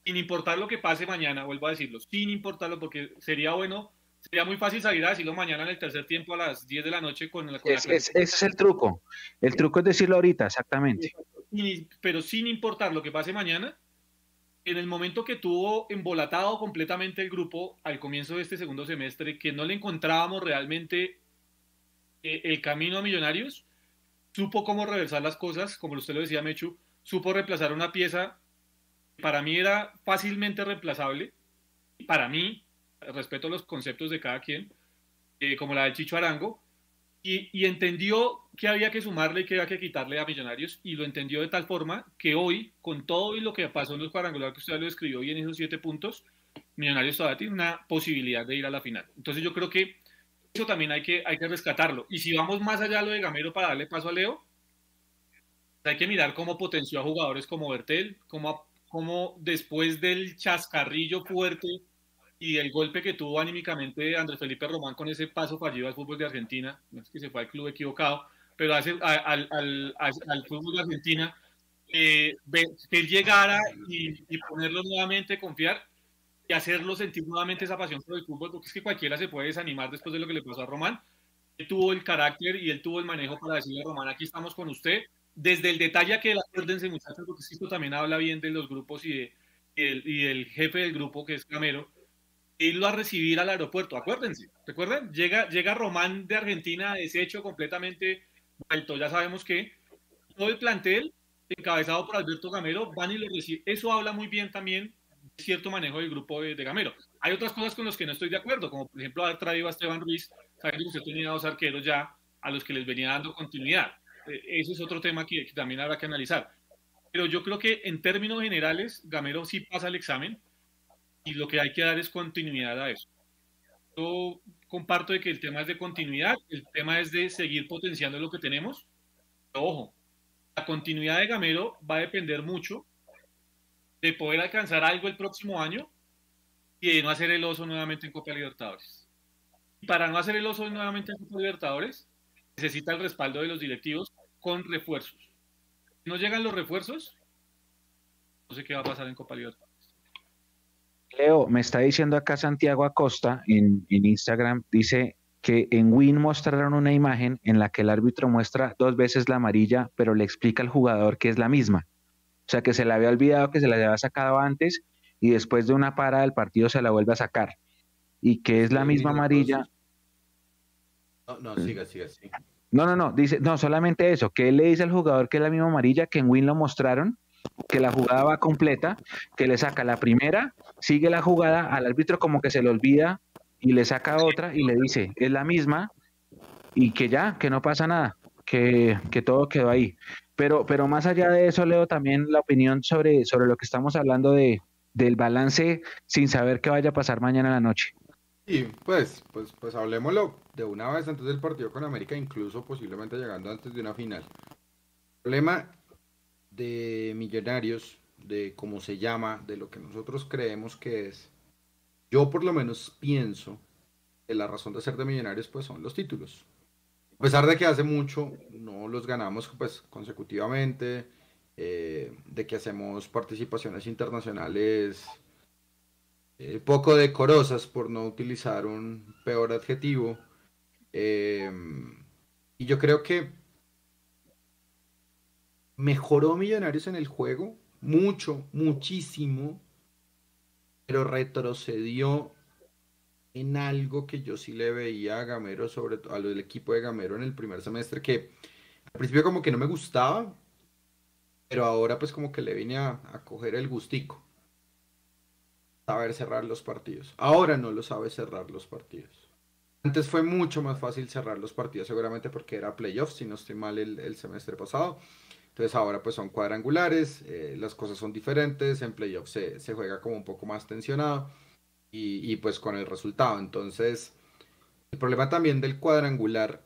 sin importar lo que pase mañana, vuelvo a decirlo, sin importarlo, porque sería bueno Sería muy fácil salir a decirlo mañana en el tercer tiempo a las 10 de la noche con la... ese es el truco. El truco es decirlo ahorita, exactamente. pero sin importar lo que pase mañana, en el momento que tuvo embolatado completamente el grupo al comienzo de este segundo semestre, que no le encontrábamos realmente eh, el camino a Millonarios, supo cómo reversar las cosas, como usted lo decía, Mechu, supo reemplazar una pieza que para mí era fácilmente reemplazable, para mí, respeto los conceptos de cada quien, eh, como la del Chicho Arango, y, entendió que había que sumarle y que había que quitarle a Millonarios, y lo entendió de tal forma que hoy, con todo y lo que pasó en los cuadrangulares que usted lo escribió bien en esos siete puntos, Millonarios todavía tiene una posibilidad de ir a la final. Entonces yo creo que eso también hay que, hay que rescatarlo. Y si vamos más allá de lo de Gamero para darle paso a Leo, hay que mirar cómo potenció a jugadores como Bertel, cómo, cómo después del chascarrillo fuerte y el golpe que tuvo anímicamente Andrés Felipe Román con ese paso fallido al fútbol de Argentina, no es que se fue al club equivocado, pero hace, al, al, al, fútbol de Argentina, eh, que él llegara y, ponerlo nuevamente, confiar y hacerlo sentir nuevamente esa pasión por el fútbol, porque es que cualquiera se puede desanimar después de lo que le pasó a Román. Él tuvo el carácter y él tuvo el manejo para decirle a Román, aquí estamos con usted, desde el detalle que acuérdense muchachos, porque esto también habla bien de los grupos y, de, y, el, y del jefe del grupo que es Camero, irlo a recibir al aeropuerto. Acuérdense, recuerden, llega, llega Román de Argentina deshecho, completamente vuelto. Ya sabemos que todo el plantel, encabezado por Alberto Gamero, van y lo reciben. Eso habla muy bien también de cierto manejo del grupo de, Gamero. Hay otras cosas con las que no estoy de acuerdo, como por ejemplo haber traído a Esteban Ruiz, saben que usted tenía dos arqueros ya a los que les venía dando continuidad. Eh, eso es otro tema que, que también habrá que analizar. Pero yo creo que en términos generales, Gamero sí pasa el examen y lo que hay que dar es continuidad a eso. Yo comparto de que el tema es de continuidad, el tema es de seguir potenciando lo que tenemos. Pero, ojo, la continuidad de Gamero va a depender mucho de poder alcanzar algo el próximo año y de no hacer el oso nuevamente en Copa Libertadores. Y para no hacer el oso nuevamente en Copa Libertadores, necesita el respaldo de los directivos con refuerzos. Si no llegan los refuerzos, no sé qué va a pasar en Copa Libertadores. Leo, me está diciendo acá Santiago Acosta en, Instagram, dice que en Win mostraron una imagen en la que el árbitro muestra dos veces la amarilla, pero le explica al jugador que es la misma. O sea, que se le había olvidado que se la había sacado antes y después de una parada del partido se la vuelve a sacar. Y que es la misma amarilla. No, no, siga, siga, siga. No, no, no, dice, no, solamente eso, que él le dice al jugador que es la misma amarilla, que en Win lo mostraron, que la jugada va completa, que le saca la primera, sigue la jugada, al árbitro como que se le olvida y le saca otra y le dice, es la misma y que ya, que no pasa nada, que, todo quedó ahí. Pero, pero más allá de eso, leo también la opinión sobre, sobre lo que estamos hablando de, del balance sin saber qué vaya a pasar mañana en la noche. Y pues, pues, pues hablemoslo de una vez antes del partido con América, incluso posiblemente llegando antes de una final. El problema de Millonarios, de cómo se llama, de lo que nosotros creemos que es, yo por lo menos pienso que la razón de ser de Millonarios pues son los títulos. A pesar de que hace mucho no los ganamos pues consecutivamente, eh, de que hacemos participaciones internacionales eh, poco decorosas por no utilizar un peor adjetivo. Eh, y yo creo que mejoró Millonarios en el juego, mucho, muchísimo, pero retrocedió en algo que yo sí le veía a Gamero, sobre todo al equipo de Gamero en el primer semestre, que al principio como que no me gustaba, pero ahora pues como que le vine a, coger el gustico. Saber cerrar los partidos. Ahora no lo sabe cerrar los partidos. Antes fue mucho más fácil cerrar los partidos, seguramente porque era playoffs, si no estoy mal el, semestre pasado. Entonces ahora pues son cuadrangulares, eh, las cosas son diferentes, en playoffs se, se juega como un poco más tensionado y, pues con el resultado. Entonces, el problema también del cuadrangular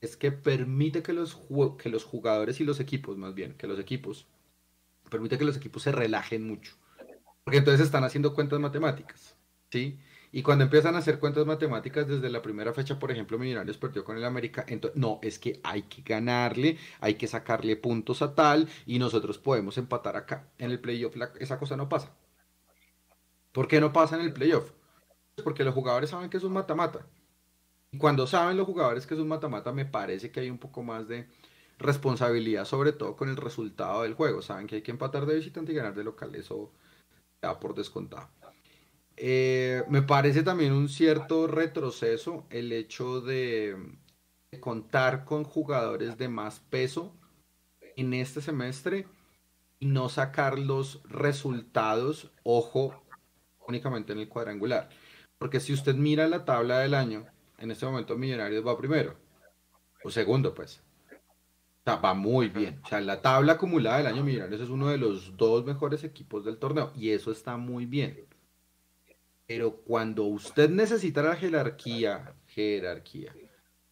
es que permite que los, que los jugadores y los equipos, más bien, que los equipos, permite que los equipos se relajen mucho. Porque entonces están haciendo cuentas matemáticas, ¿sí? Y cuando empiezan a hacer cuentas matemáticas desde la primera fecha, por ejemplo, Millonarios perdió con el América, entonces, no, es que hay que ganarle, hay que sacarle puntos a tal y nosotros podemos empatar acá. En el playoff esa cosa no pasa. ¿Por qué no pasa en el playoff? Porque los jugadores saben que es un mata-mata. Y cuando saben los jugadores que es un mata-mata, me parece que hay un poco más de responsabilidad, sobre todo con el resultado del juego. Saben que hay que empatar de visitante y ganar de local, eso da por descontado. Eh, me parece también un cierto retroceso el hecho de, contar con jugadores de más peso en este semestre y no sacar los resultados, ojo, únicamente en el cuadrangular. Porque si usted mira la tabla del año, en este momento Millonarios va primero, o segundo, pues. O sea, va muy bien. O sea, la tabla acumulada del año Millonarios es uno de los dos mejores equipos del torneo, y eso está muy bien. Pero cuando usted necesita la jerarquía, jerarquía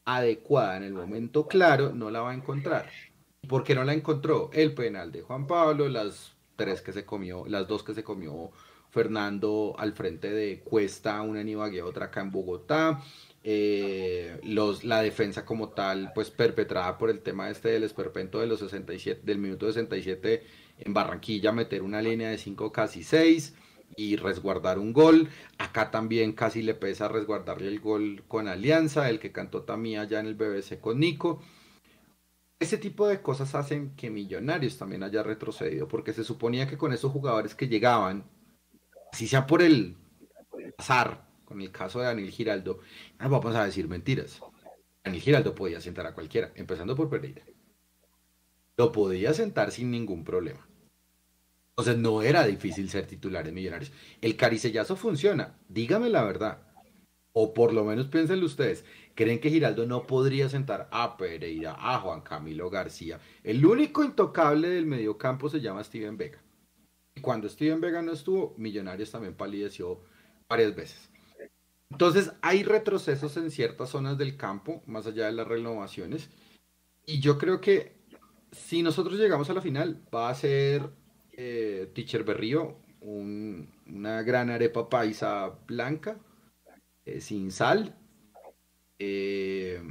adecuada en el momento claro, no la va a encontrar. ¿Por qué no la encontró? El penal de Juan Pablo, las tres que se comió, las dos que se comió Fernando al frente de Cuesta, una en Ibagué, otra acá en Bogotá. Eh, los, la defensa como tal, pues perpetrada por el tema este del esperpento de los 67, del minuto 67 en Barranquilla, meter una línea de 5 casi 6 y resguardar un gol. Acá también casi le pesa resguardarle el gol con Alianza, el que cantó también allá en el BBC con Nico. Ese tipo de cosas hacen que Millonarios también haya retrocedido, porque se suponía que con esos jugadores que llegaban si sea por el azar, con el caso de Daniel Giraldo, no vamos a decir mentiras. Daniel Giraldo podía sentar a cualquiera, empezando por Pereira. Lo podía sentar sin ningún problema. Entonces no era difícil ser titular en Millonarios. El caricellazo funciona, dígame la verdad. O por lo menos piénsenlo ustedes. ¿Creen que Giraldo no podría sentar a Pereira, a Juan Camilo García? El único intocable del mediocampo se llama Steven Vega cuando Steven Vega no estuvo, Millonarios también palideció varias veces. Entonces hay retrocesos en ciertas zonas del campo, más allá de las renovaciones. Y yo creo que si nosotros llegamos a la final, va a ser eh, Teacher Berrío, una gran arepa paisa blanca, eh, sin sal. Eh,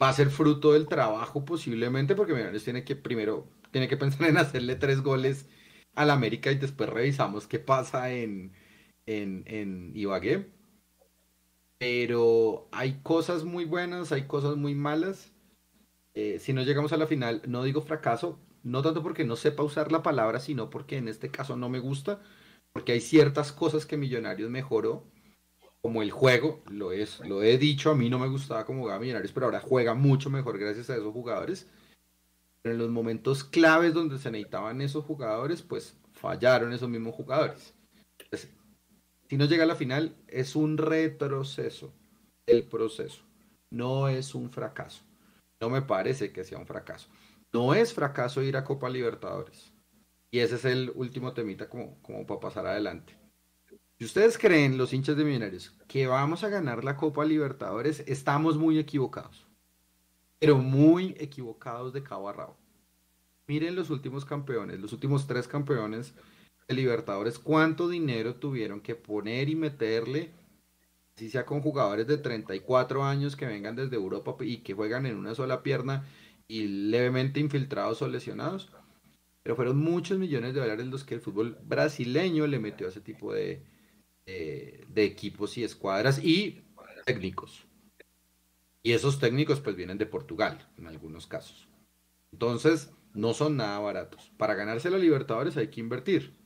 va a ser fruto del trabajo posiblemente, porque Millonarios tiene que primero, tiene que pensar en hacerle tres goles al América y después revisamos qué pasa en, en, en Ibagué. Pero hay cosas muy buenas, hay cosas muy malas. Si no llegamos a la final, no digo fracaso, no tanto porque no sepa usar la palabra, sino porque en este caso no me gusta, porque hay ciertas cosas que Millonarios mejoró, como el juego, lo, es, lo he dicho, a mí no me gustaba como jugaba Millonarios, pero ahora juega mucho mejor gracias a esos jugadores en los momentos claves donde se necesitaban esos jugadores, pues fallaron esos mismos jugadores. si no llega a la final, es un retroceso el proceso, no es un fracaso. No me parece que sea un fracaso. No es fracaso ir a Copa Libertadores. Y ese es el último temita como, como para pasar adelante. Si ustedes creen, los hinchas de Millonarios, que vamos a ganar la Copa Libertadores, estamos muy equivocados pero muy equivocados de cabo a rabo. Miren los últimos campeones, los últimos tres campeones de Libertadores, cuánto dinero tuvieron que poner y meterle, si sea con jugadores de 34 años que vengan desde Europa y que juegan en una sola pierna y levemente infiltrados o lesionados. Pero fueron muchos millones de dólares los que el fútbol brasileño le metió a ese tipo de, de equipos y escuadras y técnicos. Y esos técnicos pues vienen de Portugal en algunos casos. Entonces, no son nada baratos. Para ganarse la Libertadores hay que invertir.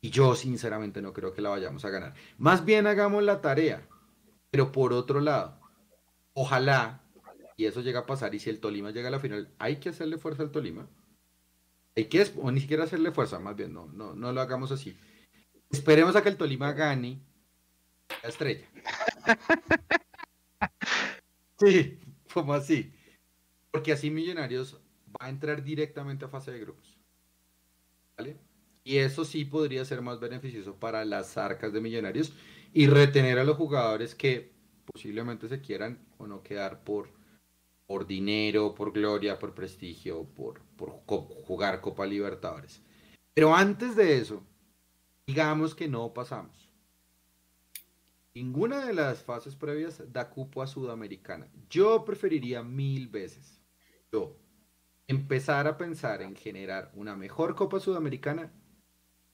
Y yo sinceramente no creo que la vayamos a ganar. Más bien hagamos la tarea. Pero por otro lado, ojalá, y eso llega a pasar, y si el Tolima llega a la final, hay que hacerle fuerza al Tolima. Hay que, o ni siquiera hacerle fuerza, más bien, no, no, no lo hagamos así. Esperemos a que el Tolima gane la estrella. sí, como así. Porque así Millonarios va a entrar directamente a fase de grupos. ¿Vale? Y eso sí podría ser más beneficioso para las arcas de Millonarios y retener a los jugadores que posiblemente se quieran o no quedar por, por dinero, por gloria, por prestigio, por, por jugar Copa Libertadores. Pero antes de eso, digamos que no pasamos. Ninguna de las fases previas da cupo a Sudamericana. Yo preferiría mil veces, yo, empezar a pensar en generar una mejor Copa Sudamericana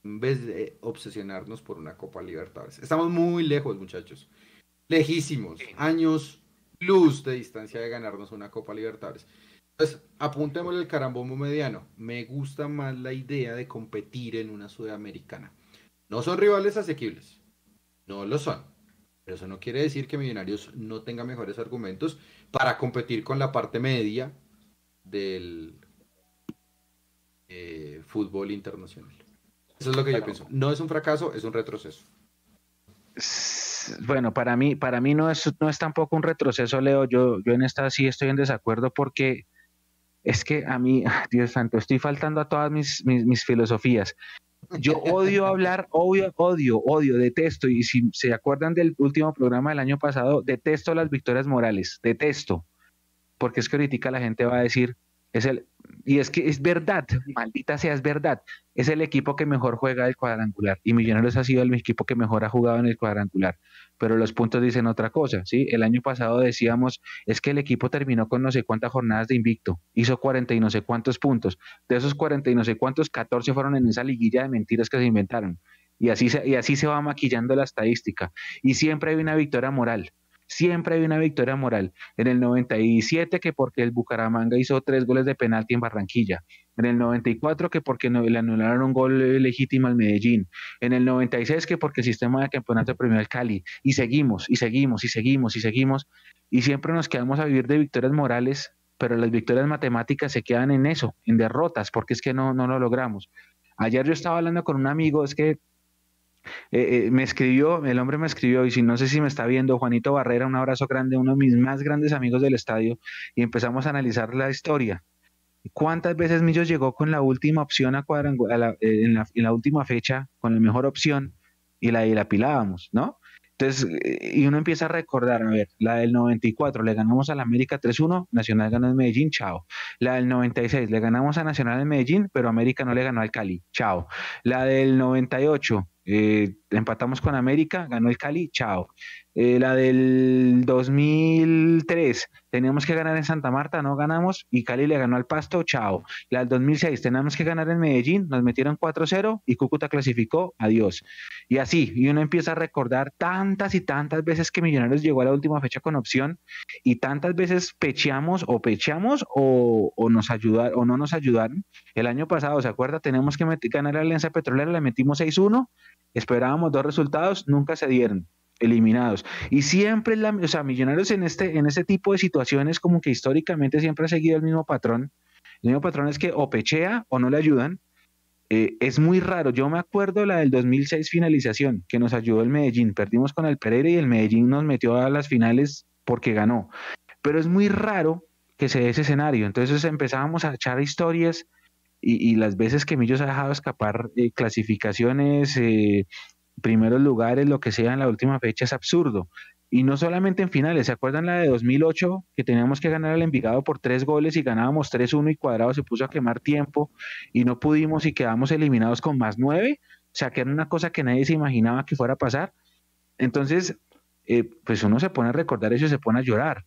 en vez de obsesionarnos por una Copa Libertadores. Estamos muy lejos, muchachos. Lejísimos. Años luz de distancia de ganarnos una Copa Libertadores. Entonces, apuntémosle el carambombo mediano. Me gusta más la idea de competir en una Sudamericana. No son rivales asequibles. No lo son. Pero eso no quiere decir que Millonarios no tenga mejores argumentos para competir con la parte media del eh, fútbol internacional. Eso es lo que yo pienso. No es un fracaso, es un retroceso. Bueno, para mí, para mí no es, no es tampoco un retroceso, Leo. Yo, yo en esta sí estoy en desacuerdo porque es que a mí, Dios santo, estoy faltando a todas mis, mis, filosofías. Yo odio hablar, odio, odio, odio, detesto. Y si se acuerdan del último programa del año pasado, detesto las victorias morales, detesto. Porque es que ahorita la gente va a decir, es el, y es que es verdad, maldita sea, es verdad. Es el equipo que mejor juega el cuadrangular. Y Millonarios ha sido el equipo que mejor ha jugado en el cuadrangular. Pero los puntos dicen otra cosa, ¿sí? El año pasado decíamos, es que el equipo terminó con no sé cuántas jornadas de invicto. Hizo 40 y no sé cuántos puntos. De esos 40 y no sé cuántos, 14 fueron en esa liguilla de mentiras que se inventaron. Y así se, y así se va maquillando la estadística. Y siempre hay una victoria moral siempre hay una victoria moral. En el 97 que porque el Bucaramanga hizo tres goles de penalti en Barranquilla. En el 94 que porque no, le anularon un gol legítimo al Medellín. En el 96 que porque el sistema de campeonato premió al Cali. Y seguimos, y seguimos, y seguimos, y seguimos. Y siempre nos quedamos a vivir de victorias morales, pero las victorias matemáticas se quedan en eso, en derrotas, porque es que no, no lo logramos. Ayer yo estaba hablando con un amigo, es que eh, eh, me escribió, el hombre me escribió, y si no sé si me está viendo, Juanito Barrera, un abrazo grande, uno de mis más grandes amigos del estadio, y empezamos a analizar la historia. ¿Cuántas veces Millos llegó con la última opción a cuadrangular, eh, en, la, última fecha, con la mejor opción, y la, y la apilábamos, ¿no? Entonces, y uno empieza a recordar, a ver, la del 94, le ganamos a la América 3-1, Nacional ganó en Medellín, chao. La del 96, le ganamos a Nacional en Medellín, pero América no le ganó al Cali, chao. La del 98, eh, empatamos con América, ganó el Cali, chao. Eh, la del 2003, teníamos que ganar en Santa Marta, no ganamos, y Cali le ganó al Pasto, chao. La del 2006, teníamos que ganar en Medellín, nos metieron 4-0 y Cúcuta clasificó, adiós. Y así, y uno empieza a recordar tantas y tantas veces que Millonarios llegó a la última fecha con opción y tantas veces pecheamos o pecheamos o, nos ayudaron o no nos ayudaron. El año pasado, ¿se acuerda? Tenemos que ganar la Alianza Petrolera, le metimos 6-1 Esperábamos dos resultados, nunca se dieron eliminados. Y siempre, la, o sea, Millonarios en este, en este tipo de situaciones, como que históricamente siempre ha seguido el mismo patrón. El mismo patrón es que o pechea o no le ayudan. Eh, es muy raro. Yo me acuerdo la del 2006 finalización, que nos ayudó el Medellín. Perdimos con el Pereira y el Medellín nos metió a las finales porque ganó. Pero es muy raro que se dé ese escenario. Entonces empezábamos a echar historias y, las veces que Millos ha dejado escapar clasificaciones, eh, primeros lugares, lo que sea en la última fecha es absurdo. Y no solamente en finales, ¿se acuerdan la de 2008 que teníamos que ganar al Envigado por tres goles y ganábamos 3-1 y Cuadrado se puso a quemar tiempo y no pudimos y quedamos eliminados con más nueve? O sea, que era una cosa que nadie se imaginaba que fuera a pasar. Entonces, eh, pues uno se pone a recordar eso y se pone a llorar.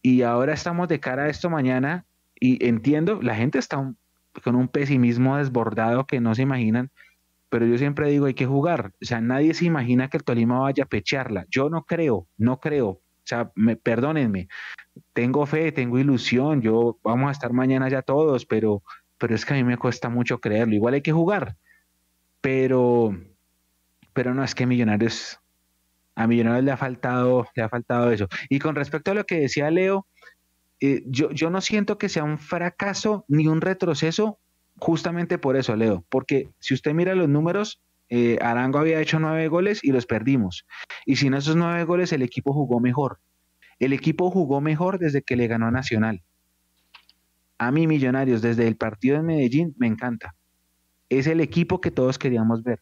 Y ahora estamos de cara a esto mañana y entiendo, la gente está con un pesimismo desbordado que no se imaginan, pero yo siempre digo, hay que jugar. O sea, nadie se imagina que el Tolima vaya a pecharla. Yo no creo, no creo. O sea, me, perdónenme, tengo fe, tengo ilusión, yo vamos a estar mañana ya todos, pero, pero es que a mí me cuesta mucho creerlo. Igual hay que jugar, pero, pero no es que Millonarios A Millonarios le ha faltado, le ha faltado eso. Y con respecto a lo que decía Leo, eh, yo, yo no siento que sea un fracaso ni un retroceso justamente por eso, Leo, porque si usted mira los números, eh, Arango había hecho nueve goles y los perdimos. Y sin esos nueve goles el equipo jugó mejor. El equipo jugó mejor desde que le ganó a Nacional. A mí, Millonarios, desde el partido de Medellín, me encanta. Es el equipo que todos queríamos ver.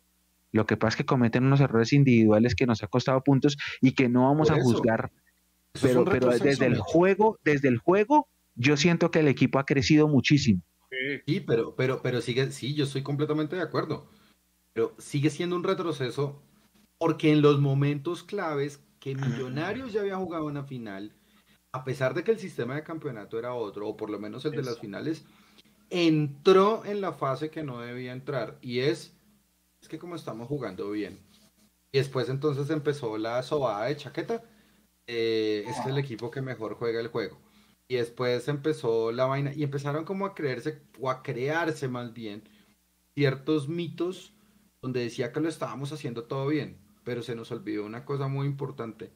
Lo que pasa es que cometen unos errores individuales que nos ha costado puntos y que no vamos a juzgar. Pero, pero desde el juego, desde el juego, yo siento que el equipo ha crecido muchísimo. Sí, pero, pero, pero sigue, sí, yo estoy completamente de acuerdo. Pero sigue siendo un retroceso porque en los momentos claves que Millonarios ya había jugado una final, a pesar de que el sistema de campeonato era otro, o por lo menos el de las finales, entró en la fase que no debía entrar. Y es, es que como estamos jugando bien. Y después entonces empezó la sobada de chaqueta. Eh, es el equipo que mejor juega el juego. Y después empezó la vaina y empezaron como a creerse, o a crearse más bien, ciertos mitos donde decía que lo estábamos haciendo todo bien, pero se nos olvidó una cosa muy importante,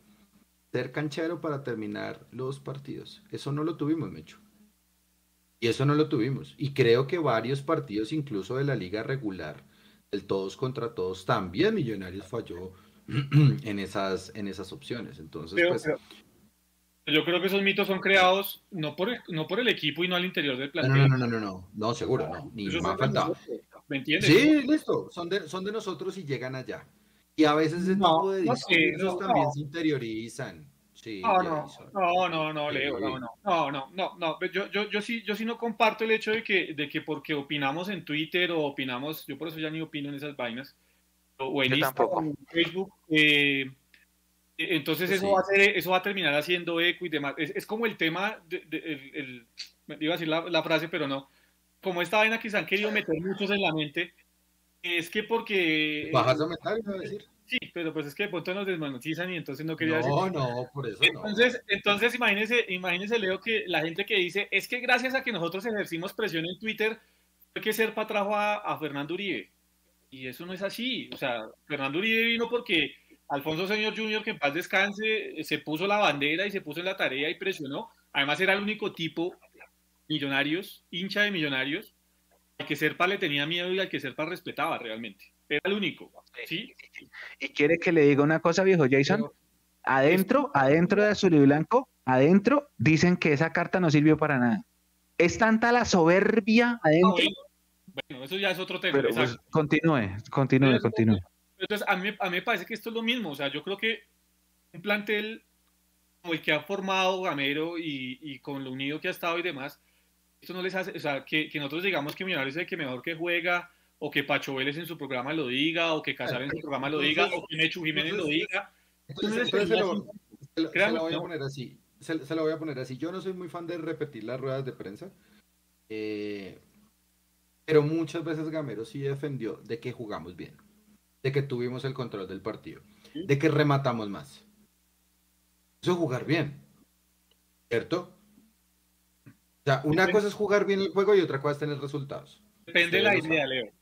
ser canchero para terminar los partidos. Eso no lo tuvimos, Mecho. Y eso no lo tuvimos. Y creo que varios partidos, incluso de la liga regular, el todos contra todos, también Millonarios falló en esas, en esas opciones. Entonces, pues, yo creo que esos mitos son creados no por, el, no por el equipo y no al interior del plantel. No, no, no, no, no, no, seguro, no, ni más faltado. ¿Me entiendes? Sí, listo, son de, son de nosotros y llegan allá. Y a veces ese tipo de discursos también se interiorizan. Sí, no, no, no, no, no, Leo, no, no, no, no, no, no, yo, yo, yo, sí, yo sí no comparto el hecho de que, de que porque opinamos en Twitter o opinamos, yo por eso ya ni opino en esas vainas, o en Instagram, en Facebook, eh, e-, entonces eso, va a eso va a terminar haciendo eco y demás. Es, como el tema, de, el, iba a decir la, frase, pero no. Como esta vaina que se han querido meter muchos en la mente, es que porque... Bajas a metal, iba a decir. Sí, pero pues es que de pronto nos desmonetizan y entonces no quería decir. No, no, por eso entonces, no. Entonces, imagínese, imagínese, Leo, que la gente que dice, es que gracias a que nosotros ejercimos presión en Twitter, hay que ser patrajo a, a Fernando Uribe. Y eso no es así. O sea, Fernando Uribe vino porque Alfonso Señor Jr., que en paz descanse, se puso la bandera y se puso en la tarea y presionó. Además era el único tipo millonarios, hincha de millonarios, al que Serpa le tenía miedo y al que Serpa respetaba realmente. Era el único. ¿sí? Y quiere que le diga una cosa, viejo Jason. Adentro, adentro de azul y blanco, adentro, dicen que esa carta no sirvió para nada. Es tanta la soberbia adentro. Bueno, eso ya es otro tema. Pues, continúe, continúe, continúe. Entonces, a mí, a mí me parece que esto es lo mismo. O sea, yo creo que un plantel como el que ha formado Gamero y, y con lo unido que ha estado y demás, esto no les hace, o sea, que, que nosotros digamos que Millonarios es el que mejor que juega, o que Pacho Vélez en su programa lo diga, o que Casar en su programa lo diga, o que Mechu Jiménez lo diga. Entonces, se, lo, voy a poner así. Se, lo voy a poner así. Yo no soy muy fan de repetir las ruedas de prensa. Eh, pero muchas veces Gamero sí defendió de que jugamos bien de que tuvimos el control del partido, de que rematamos más. Eso es jugar bien, ¿cierto? O sea, una cosa es jugar bien el juego y otra cosa es tener resultados. Depende de la idea, Leo.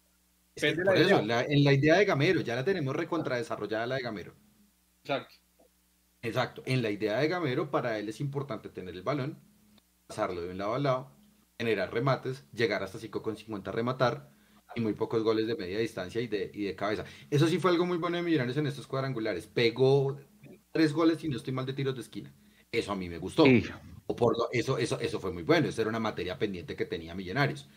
Depende por eso, en la idea de Gamero, ya la tenemos recontradesarrollada la de Gamero. Exacto. Exacto. En la idea de Gamero, para él es importante tener el balón, pasarlo de un lado a lado, generar remates, llegar hasta 5 con 50 rematar, y muy pocos goles de media distancia y de, y de cabeza. Eso sí fue algo muy bueno de Millonarios en estos cuadrangulares. Pegó tres goles y no estoy mal de tiros de esquina. Eso a mí me gustó. O por eso, eso, eso fue muy bueno. Eso era una materia pendiente que tenía Millonarios.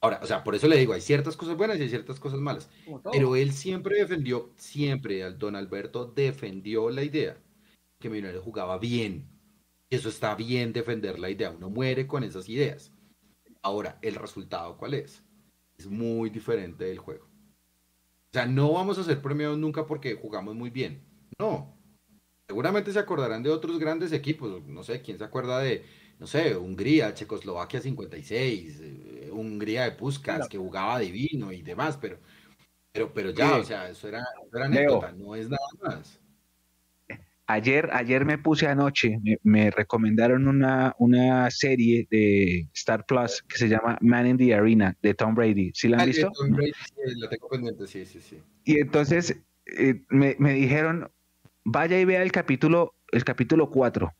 Ahora, o sea, por eso le digo, hay ciertas cosas buenas y hay ciertas cosas malas. Pero él siempre defendió, siempre, don Alberto defendió la idea que Millonarios jugaba bien. Eso está bien defender la idea. Uno muere con esas ideas. Ahora, ¿el resultado cuál es? es muy diferente del juego. O sea, no vamos a ser premiados nunca porque jugamos muy bien. No. Seguramente se acordarán de otros grandes equipos. No sé, ¿quién se acuerda de, no sé, Hungría, Checoslovaquia 56, eh, Hungría de Puskas, que jugaba divino y demás, pero, pero, pero ya, o sea, eso era, eso era anécdota, no es nada más. Ayer, ayer me puse anoche, me, recomendaron una, una, serie de Star Plus que se llama Man in the Arena de Tom Brady. ¿Sí la han ah, visto? Tom Brady, sí, la tengo pendiente, sí, sí, sí. Y entonces eh, me, me, dijeron, vaya y vea el capítulo, el capítulo 4.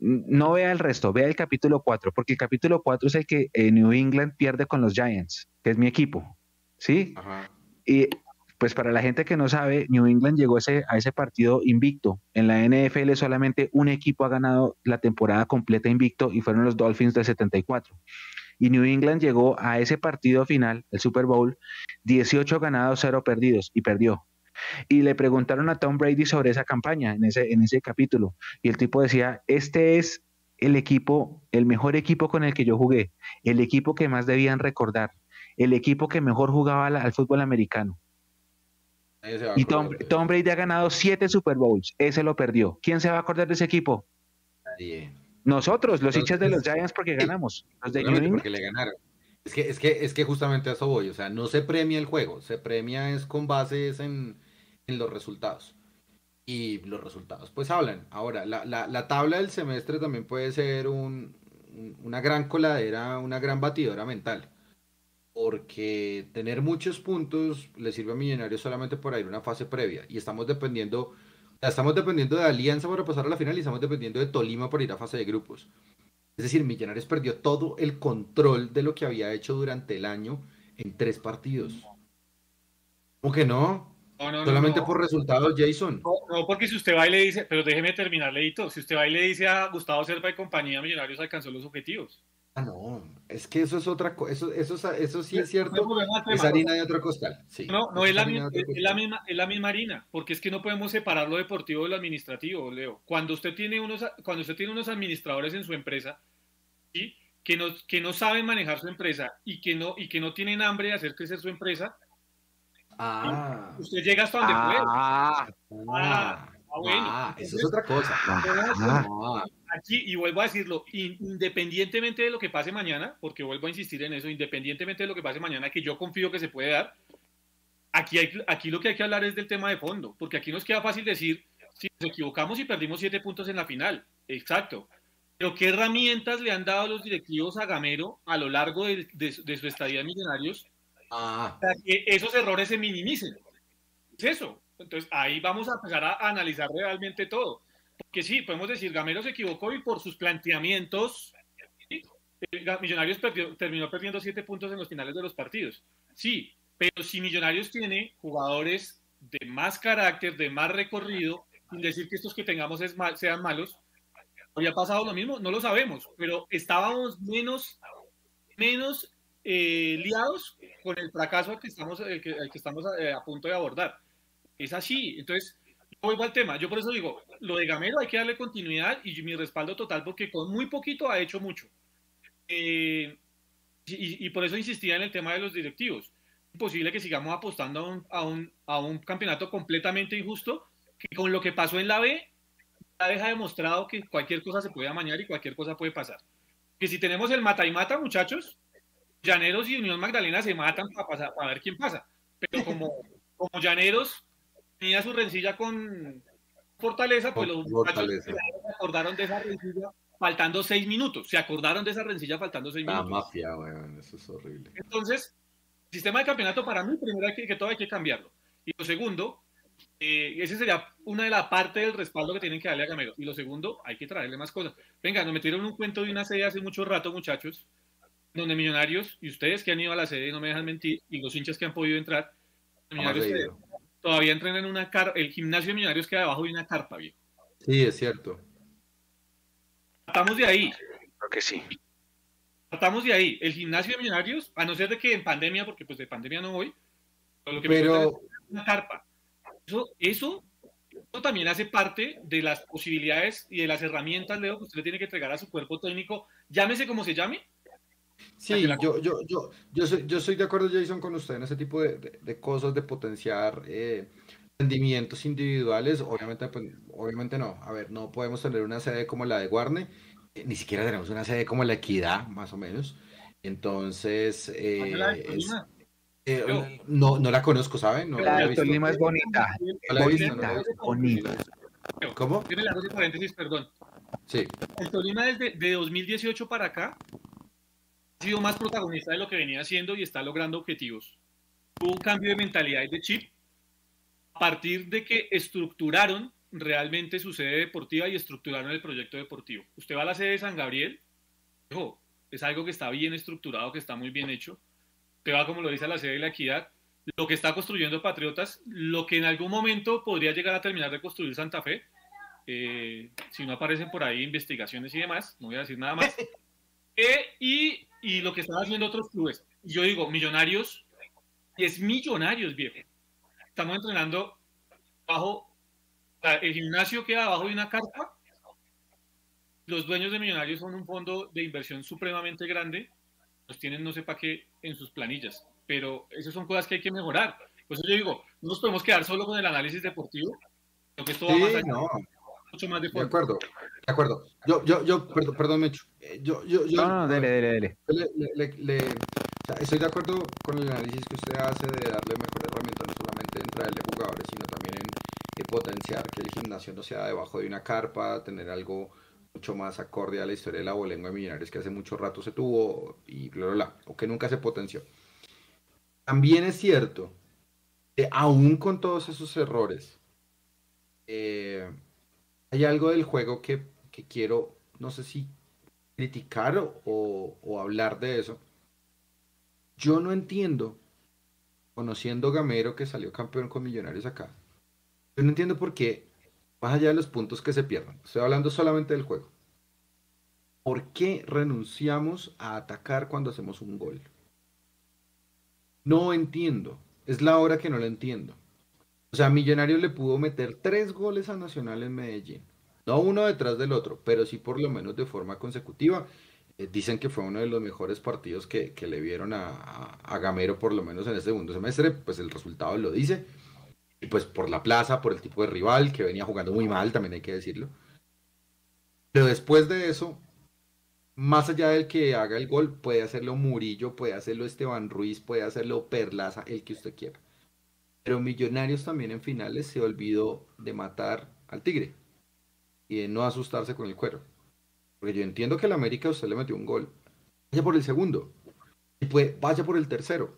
No vea el resto, vea el capítulo 4, porque el capítulo 4 es el que eh, New England pierde con los Giants, que es mi equipo. ¿Sí? Y pues para la gente que no sabe, New England llegó a ese partido invicto. En la NFL solamente un equipo ha ganado la temporada completa invicto y fueron los Dolphins de 74. Y New England llegó a ese partido final, el Super Bowl, 18 ganados, 0 perdidos y perdió. Y le preguntaron a Tom Brady sobre esa campaña en ese capítulo. Y el tipo decía, este es el equipo, el mejor equipo con el que yo jugué, el equipo que más debían recordar, el equipo que mejor jugaba al, fútbol americano. Y Tom, Tom, Brady ha ganado siete Super Bowls, ese lo perdió. ¿Quién se va a acordar de ese equipo? Nadie. Nosotros, los hinchas de los Giants, porque ganamos. Los de porque le ganaron. Es que, es que, es que justamente a eso voy, o sea, no se premia el juego, se premia es con bases en, en los resultados. Y los resultados pues hablan. Ahora, la, la, la tabla del semestre también puede ser un, una gran coladera, una gran batidora mental. Porque tener muchos puntos le sirve a Millonarios solamente por ir una fase previa. Y estamos dependiendo, estamos dependiendo de Alianza para pasar a la final y estamos dependiendo de Tolima para ir a fase de grupos. Es decir, Millonarios perdió todo el control de lo que había hecho durante el año en tres partidos. ¿Cómo que no? Solamente por resultados, Jason. No, porque si usted va y le dice, pero déjeme terminar, Leito, si usted va y le dice a Gustavo Serpa y compañía, Millonarios alcanzó los objetivos. Ah, no, es que eso es otra cosa, eso, eso, eso sí es cierto, es harina de otro costal. Sí, no, no es, la, misma, es, la misma, harina, porque es que no podemos separar lo deportivo de lo administrativo, Leo. Cuando usted tiene unos, cuando usted tiene unos administradores en su empresa, ¿sí? que, no, que no saben manejar su empresa y que, no, y que no tienen hambre de hacer crecer su empresa, ah. usted llega hasta donde puede. Ah, ah, bueno. Ah, eso es otra cosa. Ah, aquí, y vuelvo a decirlo, independientemente de lo que pase mañana, porque vuelvo a insistir en eso, independientemente de lo que pase mañana, que yo confío que se puede dar, aquí, hay, aquí lo que hay que hablar es del tema de fondo, porque aquí nos queda fácil decir, si nos equivocamos y perdimos siete puntos en la final, exacto, pero ¿qué herramientas le han dado los directivos a Gamero a lo largo de, su estadía en Millonarios ah. para que esos errores se minimicen? Es eso. Entonces ahí vamos a empezar a analizar realmente todo que sí, podemos decir, Gamero se equivocó y por sus planteamientos, Millonarios terminó perdiendo siete puntos en los finales de los partidos. Sí, pero si Millonarios tiene jugadores de más carácter, de más recorrido, sin decir que estos que tengamos sean malos, había pasado lo mismo, no lo sabemos, pero estábamos menos, menos eh, liados con el fracaso que estamos, que, que estamos eh, a punto de abordar. Es así, entonces vuelvo al tema. Yo por eso digo, lo de Gamero hay que darle continuidad y mi respaldo total porque con muy poquito ha hecho mucho. Eh, y, por eso insistía en el tema de los directivos. Imposible que sigamos apostando a un, a un, campeonato completamente injusto que con lo que pasó en la B ya deja demostrado que cualquier cosa se puede amañar y cualquier cosa puede pasar. Que si tenemos el mata y mata, muchachos, Llaneros y Unión Magdalena se matan para, pasar, para ver quién pasa. Pero como, como Llaneros tenía su rencilla con Fortaleza, pues los muchachos se acordaron de esa rencilla faltando seis minutos. Se acordaron de esa rencilla faltando seis minutos. La mafia, weón, eso es horrible. Entonces, el sistema de campeonato para mí, primero hay que, que todo hay que cambiarlo. Y lo segundo, eh, ese sería una de las partes del respaldo que tienen que darle a Gamero. Y lo segundo, hay que traerle más cosas. Venga, nos metieron un cuento de una sede hace mucho rato, muchachos, donde Millonarios, y ustedes que han ido a la sede, no me dejan mentir, y los hinchas que han podido entrar, Millonarios todavía entrenan en una carpa. El gimnasio de Millonarios queda debajo de una carpa, viejo. Sí, es cierto. Estamos de ahí. Creo que sí. Partamos de ahí. El gimnasio de Millonarios, a no ser de que en pandemia, porque pues de pandemia no voy, pero, lo que pero... una carpa. Eso, eso, también hace parte de las posibilidades y de las herramientas, Leo, que usted le tiene que entregar a su cuerpo técnico, llámese como se llame, Sí, yo, yo, yo, yo, soy, yo soy de acuerdo, Jason, con usted en ese tipo de, de, cosas, de potenciar eh, rendimientos individuales. Obviamente, pues, obviamente no. A ver, no podemos tener una sede como la de Guarne, eh, ni siquiera tenemos una sede como la Equidad, más o menos. Entonces, eh, no, no la conozco, ¿saben? No, la, la Tolima es bonita. bonita, bonita. ¿Cómo? Tiene la paréntesis, perdón. Sí. El Tolima desde de 2018 para acá sido más protagonista de lo que venía haciendo y está logrando objetivos. Hubo un cambio de mentalidad de chip a partir de que estructuraron realmente su sede deportiva y estructuraron el proyecto deportivo. Usted va a la sede de San Gabriel, es algo que está bien estructurado, que está muy bien hecho. Usted va, como lo dice, a la sede de la equidad, lo que está construyendo Patriotas, lo que en algún momento podría llegar a terminar de construir Santa Fe, eh, si no aparecen por ahí investigaciones y demás, no voy a decir nada más. Eh, y, y, lo que están haciendo otros clubes. Yo digo, Millonarios, es Millonarios, viejo. Estamos entrenando bajo, el gimnasio queda abajo de una carpa. Los dueños de Millonarios son un fondo de inversión supremamente grande. Los tienen no sé para qué en sus planillas. Pero esas son cosas que hay que mejorar. Por eso yo digo, no nos podemos quedar solo con el análisis deportivo. Lo que esto va más allá, mucho más de, de acuerdo, de acuerdo. Yo, yo, yo, perdón, perdón Mecho. Eh, yo, yo, yo, no, no, dele, dele, dele. Le, le, o sea, estoy de acuerdo con el análisis que usted hace de darle mejor herramienta no solamente en traerle jugadores, sino también en, en potenciar que el gimnasio no sea debajo de una carpa, tener algo mucho más acorde a la historia de la bolengua de Millonarios que hace mucho rato se tuvo y bla, bla, bla, o que nunca se potenció. También es cierto que aún con todos esos errores, eh, hay algo del juego que, quiero, no sé si criticar o, hablar de eso. Yo no entiendo, conociendo Gamero que salió campeón con Millonarios acá, yo no entiendo por qué, más allá de los puntos que se pierdan, estoy hablando solamente del juego. ¿Por qué renunciamos a atacar cuando hacemos un gol? No entiendo. Es la hora que no lo entiendo. O sea, Millonarios le pudo meter tres goles a Nacional en Medellín. No uno detrás del otro, pero sí por lo menos de forma consecutiva. Eh, dicen que fue uno de los mejores partidos que, le vieron a, Gamero, por lo menos en este segundo semestre. Pues el resultado lo dice. Y pues por la plaza, por el tipo de rival, que venía jugando muy mal, también hay que decirlo. Pero después de eso, más allá del que haga el gol, puede hacerlo Murillo, puede hacerlo Esteban Ruiz, puede hacerlo Perlaza, el que usted quiera. Pero Millonarios también en finales se olvidó de matar al Tigre y de no asustarse con el cuero. Porque yo entiendo que el América usted le metió un gol. Vaya por el segundo. Y pues vaya por el tercero.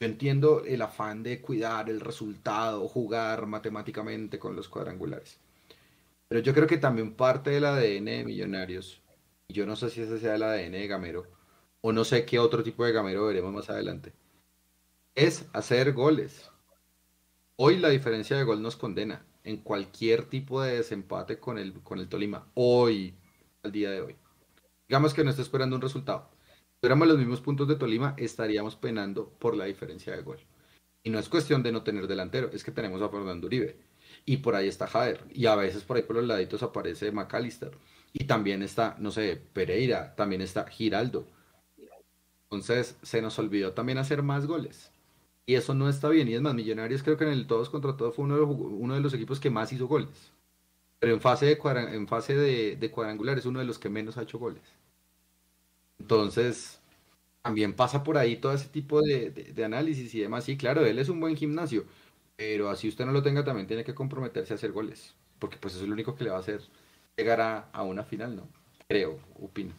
Yo entiendo el afán de cuidar el resultado, jugar matemáticamente con los cuadrangulares. Pero yo creo que también parte del ADN de Millonarios, y yo no sé si ese sea el ADN de Gamero, o no sé qué otro tipo de Gamero veremos más adelante, es hacer goles. Hoy la diferencia de gol nos condena en cualquier tipo de desempate con el, con el Tolima. Hoy, al día de hoy. Digamos que no está esperando un resultado. Si tuviéramos los mismos puntos de Tolima, estaríamos penando por la diferencia de gol. Y no es cuestión de no tener delantero, es que tenemos a Fernando Uribe. Y por ahí está Jader. Y a veces por ahí por los laditos aparece McAllister. Y también está, no sé, Pereira, también está Giraldo. Entonces se nos olvidó también hacer más goles. Y eso no está bien. Y es más, Millonarios creo que en el todos contra todos fue uno de los, uno de los equipos que más hizo goles. Pero en fase, de, en fase de, cuadrangular es uno de los que menos ha hecho goles. Entonces, también pasa por ahí todo ese tipo de, análisis y demás. Sí, claro, él es un buen gimnasio, pero así usted no lo tenga, también tiene que comprometerse a hacer goles. Porque pues eso es lo único que le va a hacer llegar a, a una final, ¿no? Creo, opino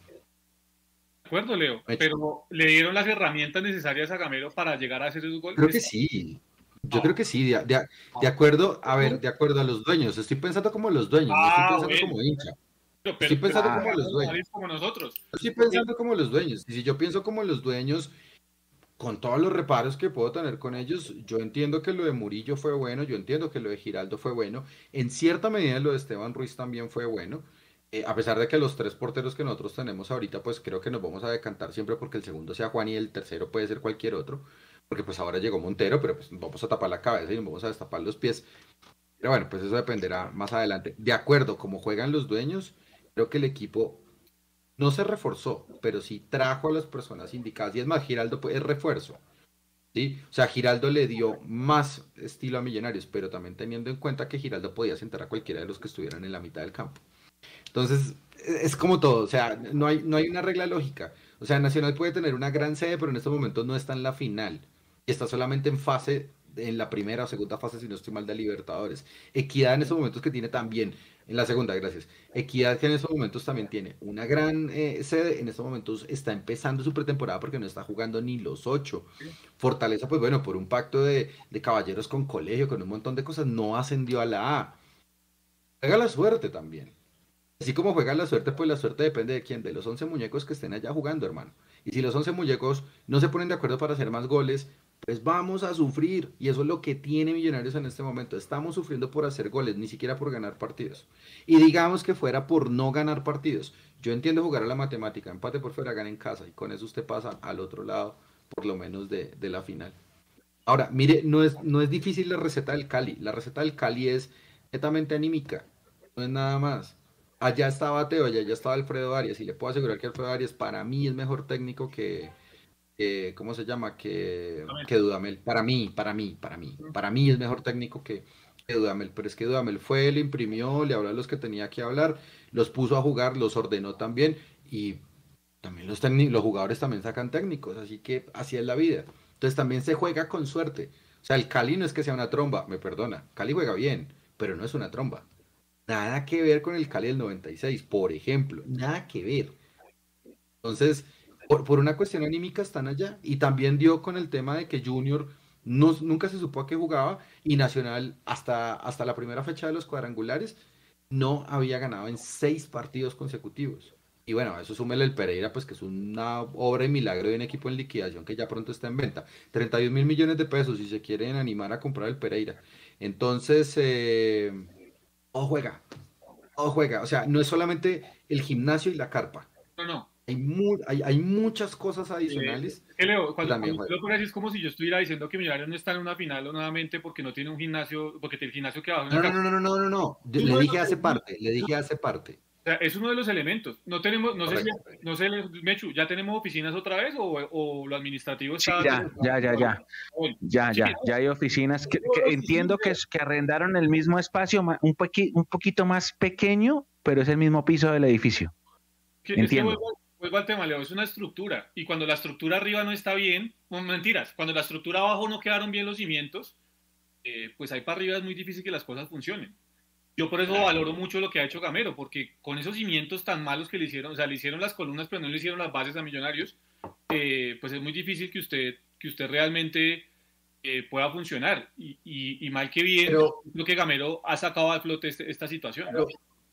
acuerdo, Leo. Pero le dieron las herramientas necesarias a Gamero para llegar a hacer esos goles. Creo que sí. Yo creo que sí, de, acuerdo, a ver, de acuerdo a los dueños. Estoy pensando como los dueños, no estoy ah, pensando como hincha. estoy pensando como los dueños. Como nosotros. Estoy pensando como los dueños. Y si yo pienso como los dueños, con todos los reparos que puedo tener con ellos, yo entiendo que lo de Murillo fue bueno, yo entiendo que lo de Giraldo fue bueno. En cierta medida lo de Esteban Ruiz también fue bueno. Eh, a pesar de que los tres porteros que nosotros tenemos ahorita, pues creo que nos vamos a decantar siempre porque el segundo sea Juan y el tercero puede ser cualquier otro, porque pues ahora llegó Montero, pero pues vamos a tapar la cabeza y nos vamos a destapar los pies. Pero bueno, pues eso dependerá más adelante. De acuerdo, como juegan los dueños, creo que el equipo no se reforzó, pero sí trajo a las personas indicadas. Y es más, Giraldo pues, es refuerzo. ¿sí? O sea, Giraldo le dio más estilo a Millonarios, pero también teniendo en cuenta que Giraldo podía sentar a cualquiera de los que estuvieran en la mitad del campo. Entonces, es como todo, o sea, no hay, no hay una regla lógica. O sea, Nacional puede tener una gran sede, pero en estos momentos no está en la final. Está solamente en fase, en la primera o segunda fase, si no estoy mal, de Libertadores. Equidad en estos momentos que tiene también, en la segunda, gracias. Equidad que en estos momentos también tiene una gran eh, sede, en estos momentos está empezando su pretemporada porque no está jugando ni los ocho. Fortaleza, pues bueno, por un pacto de, de caballeros con colegio, con un montón de cosas, no ascendió a la A juega la suerte también. Así como juega la suerte, pues la suerte depende de quién, de los 11 muñecos que estén allá jugando, hermano. Y si los 11 muñecos no se ponen de acuerdo para hacer más goles, pues vamos a sufrir. Y eso es lo que tiene Millonarios en este momento. Estamos sufriendo por hacer goles, ni siquiera por ganar partidos. Y digamos que fuera por no ganar partidos. Yo entiendo jugar a la matemática, empate por fuera, gana en casa. Y con eso usted pasa al otro lado, por lo menos de, la final. Ahora, mire, no es, no es difícil la receta del Cali. La receta del Cali es netamente anímica. No es nada más. Allá estaba Teo, allá ya estaba Alfredo Arias. Y le puedo asegurar que Alfredo Arias para mí es mejor técnico que, ¿cómo se llama? Que, que, Dudamel. Para mí, para mí, para mí. Para mí es mejor técnico que, Dudamel. Pero es que Dudamel fue, le imprimió, le habló a los que tenía que hablar, los puso a jugar, los ordenó también. Y también los, los jugadores también sacan técnicos. Así que así es la vida. Entonces también se juega con suerte. O sea, el Cali no es que sea una tromba, me perdona. Cali juega bien, pero no es una tromba. Nada que ver con el Cali del 96, por ejemplo. Nada que ver. Entonces, por, una cuestión anímica están allá. Y también dio con el tema de que Junior no, nunca se supo a qué jugaba y Nacional hasta, hasta la primera fecha de los cuadrangulares no había ganado en seis partidos consecutivos. Y bueno, eso súmele el Pereira, pues que es una obra y milagro de un equipo en liquidación que ya pronto está en venta. 31 mil millones de pesos si se quieren animar a comprar el Pereira. Entonces, eh, o juega, o juega. O sea, no es solamente el gimnasio y la carpa. No, no hay, hay, muchas cosas adicionales. que Leo, cuando, lo pones es como si yo estuviera diciendo que Millonarios no está en una final nuevamente porque no tiene un gimnasio, porque el gimnasio que abajo. No, no, no, no, no, no, no, le dije hace parte, le dije hace parte. O sea, es uno de los elementos. No tenemos, no sé, si, no sé, Mechu, ¿ya tenemos oficinas otra vez o, o lo administrativo está? ya, ya, ya, ya. Ya, ya, ya hay oficinas que, entiendo que, que arrendaron el mismo espacio, un, un poquito más pequeño, pero es el mismo piso del edificio. Entiendo vuelvo al tema, Leo, es una estructura. Y cuando la estructura arriba no está bien, mentiras, cuando la estructura abajo no quedaron bien los cimientos, eh, pues ahí para arriba es muy difícil que las cosas funcionen. Yo por eso valoro mucho lo que ha hecho Gamero, porque con esos cimientos tan malos que le hicieron, o sea, le hicieron las columnas, pero no le hicieron las bases a Millonarios, eh, pues es muy difícil que usted, que usted realmente eh, pueda funcionar. Y, mal que bien, lo que Gamero ha sacado a flote este, esta situación.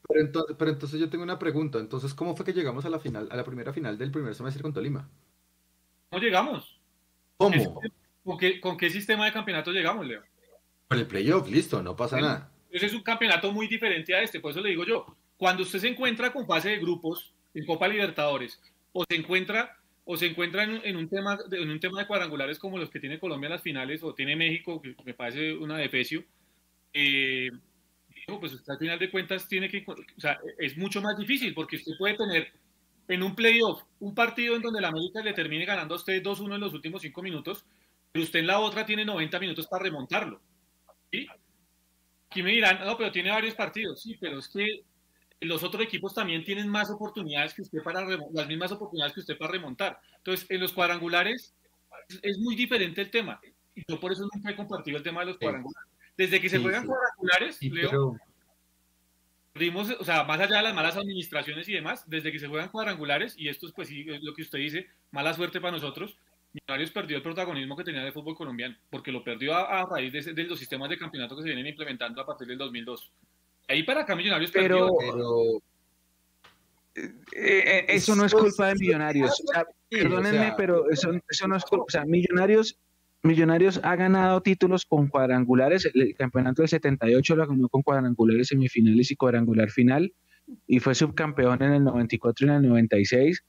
Pero entonces, pero entonces yo tengo una pregunta. Entonces, ¿cómo fue que llegamos a la final, a la primera final del primer semestre con Tolima? ¿Cómo llegamos? ¿Cómo? ¿Con qué, con qué sistema de campeonato llegamos, Leo? Con el playoff, listo, no pasa nada. Ese es un campeonato muy diferente a este, por eso le digo yo. Cuando usted se encuentra con fase de grupos en Copa Libertadores, o se encuentra, o se encuentra en, un tema, en un tema de cuadrangulares como los que tiene Colombia en las finales, o tiene México, que me parece una defecio, eh, pues usted al final de cuentas tiene que, o sea, es mucho más difícil porque usted puede tener en un playoff un partido en donde la América le termine ganando a usted 2-1 en los últimos 5 minutos, pero usted en la otra tiene 90 minutos para remontarlo. ¿sí? Aquí me dirán, no, pero tiene varios partidos, sí, pero es que los otros equipos también tienen más oportunidades que usted para las mismas oportunidades que usted para remontar. Entonces, en los cuadrangulares es, muy diferente el tema. Y yo por eso nunca he compartido el tema de los cuadrangulares. Desde que se juegan cuadrangulares, Leo, o sea, más allá de las malas administraciones y demás, desde que se juegan cuadrangulares, y esto es pues sí, lo que usted dice, mala suerte para nosotros, Millonarios perdió el protagonismo que tenía de fútbol colombiano, porque lo perdió a, raíz de, los sistemas de campeonato que se vienen implementando a partir del 2002. Ahí para acá Millonarios pero, perdió. Eh, eh, eso no es culpa de Millonarios. perdónenme, pero eso, eso no es culpa. O sea, Millonarios Millonarios ha ganado títulos con cuadrangulares. El campeonato del 78 lo ganó con cuadrangulares semifinales y cuadrangular final. Y fue subcampeón en el 94 y en el 96.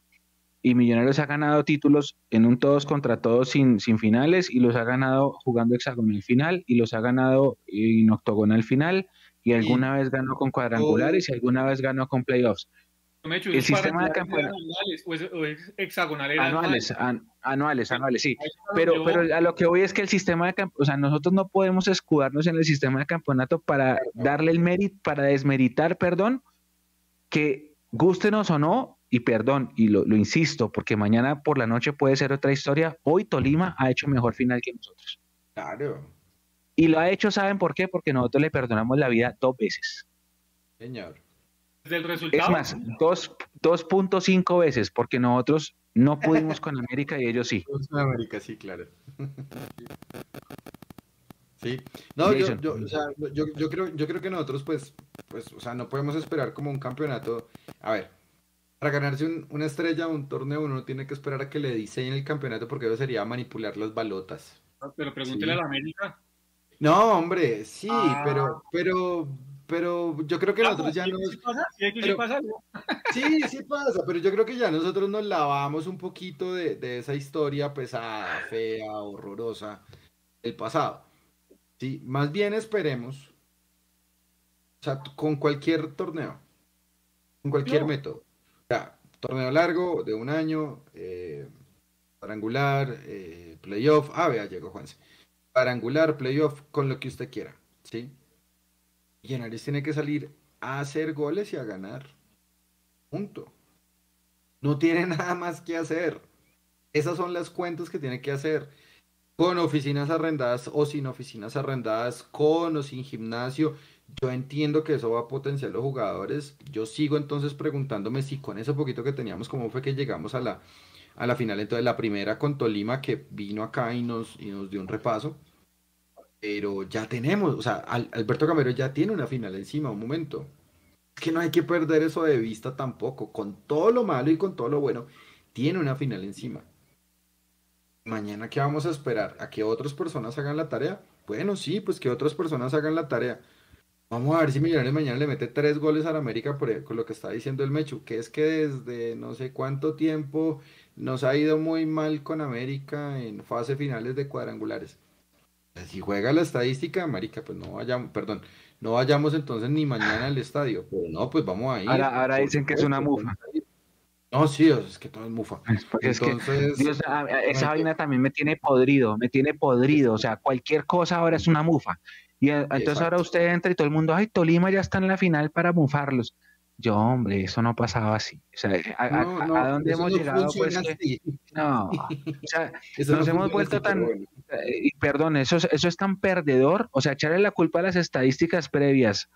Y Millonarios ha ganado títulos en un todos contra todos sin, sin finales. Y los ha ganado jugando hexagonal final. Y los ha ganado en octogonal final. Y alguna vez ganó con cuadrangulares y alguna vez ganó con playoffs el sistema de campeonato anuales, anuales, anuales, sí. Pero, pero a lo que voy es que el sistema de campeonato, o sea, nosotros no podemos escudarnos en el sistema de campeonato para darle el mérito, para desmeritar, perdón, que gustenos o no, y perdón, y lo, lo, insisto, porque mañana por la noche puede ser otra historia, hoy Tolima ha hecho mejor final que nosotros. Claro. Y lo ha hecho, ¿saben por qué? Porque nosotros le perdonamos la vida dos veces. Señor. Del resultado. Es más, 2.5 veces, porque nosotros no pudimos con América y ellos sí. Con América, sí, claro. sí. No, yo, yo, o sea, yo, yo, creo, yo creo que nosotros, pues, pues, o sea, no podemos esperar como un campeonato. A ver, para ganarse una estrella o un torneo uno tiene que esperar a que le diseñen el campeonato porque eso sería manipular las balotas. Pero pregúntele a la América. No, hombre, sí, ah. pero, pero, pero yo creo que nosotros ya nos... Sí, sí pasa, pero yo creo que ya nosotros nos lavamos un poquito de, de esa historia pesada, fea, horrorosa del pasado. Sí, más bien esperemos, o sea, con cualquier torneo, con cualquier método. Sea, torneo largo, de un año, eh, cuadrangular, eh, playoff, ah, vea, llegó Juanse. Cuadrangular, playoff, con lo que usted quiera, ¿sí? Y tiene que salir a hacer goles y a ganar. Punto. No tiene nada más que hacer. Esas son las cuentas que tiene que hacer. Con oficinas arrendadas o sin oficinas arrendadas, con o sin gimnasio. Yo entiendo que eso va a potenciar los jugadores. Yo sigo entonces preguntándome si con ese poquito que teníamos, cómo fue que llegamos a la, a la final. Entonces, la primera con Tolima, que vino acá y nos, y nos dio un repaso pero ya tenemos, o sea, Alberto Camero ya tiene una final encima, un momento. Es que no hay que perder eso de vista tampoco. Con todo lo malo y con todo lo bueno, tiene una final encima. Mañana, ¿qué vamos a esperar? ¿A que otras personas hagan la tarea? Bueno, sí, pues que otras personas hagan la tarea. Vamos a ver si Millonarios mañana le mete tres goles a la América por con lo que está diciendo el Mechu, que es que desde no sé cuánto tiempo nos ha ido muy mal con América en fase finales de cuadrangulares si juega la estadística, marica, pues no vayamos, perdón, no vayamos entonces ni mañana al estadio. Pero no, pues vamos a ir. Ahora, dicen que es una mufa. No, sí, es que todo es mufa. entonces, esa vaina también me tiene podrido, me tiene podrido. O sea, cualquier cosa ahora es una mufa. Y eh, entonces ahora usted entra y todo el mundo, ay, Tolima ya está en la final para mufarlos. Yo, hombre, eso no pasaba así. O sea, ¿a, dónde hemos llegado? Pues no, o sea, nos hemos vuelto tan... Eh, perdón, eso, eso es tan perdedor. O sea, echarle la culpa a las estadísticas previas.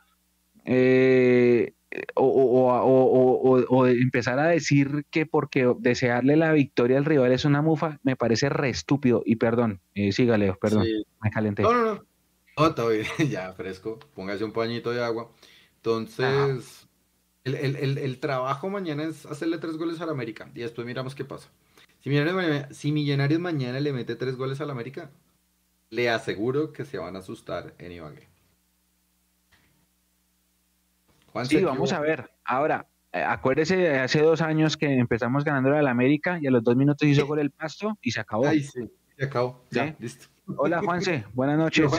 Eh, o, empezar a decir que porque desearle la victoria al rival es una mufa, me parece re estúpido. Y perdón, eh, sígale, perdón, me calenté. No, no, no. No, bien, ya fresco. Póngase un pañito de agua. Entonces, el, trabajo mañana es hacerle tres goles al América y después miramos qué pasa. Si Millonarios, mañana le mete tres goles al América, le aseguro que se van a asustar en Ibagué. sí, vamos a ver. Ahora, eh, acuérdese, hace dos años que empezamos ganando al América y a los dos minutos hizo gol el pasto y se acabó. Ay, sí, se acabó. Ya, listo. Hola, Juanse. Buenas noches.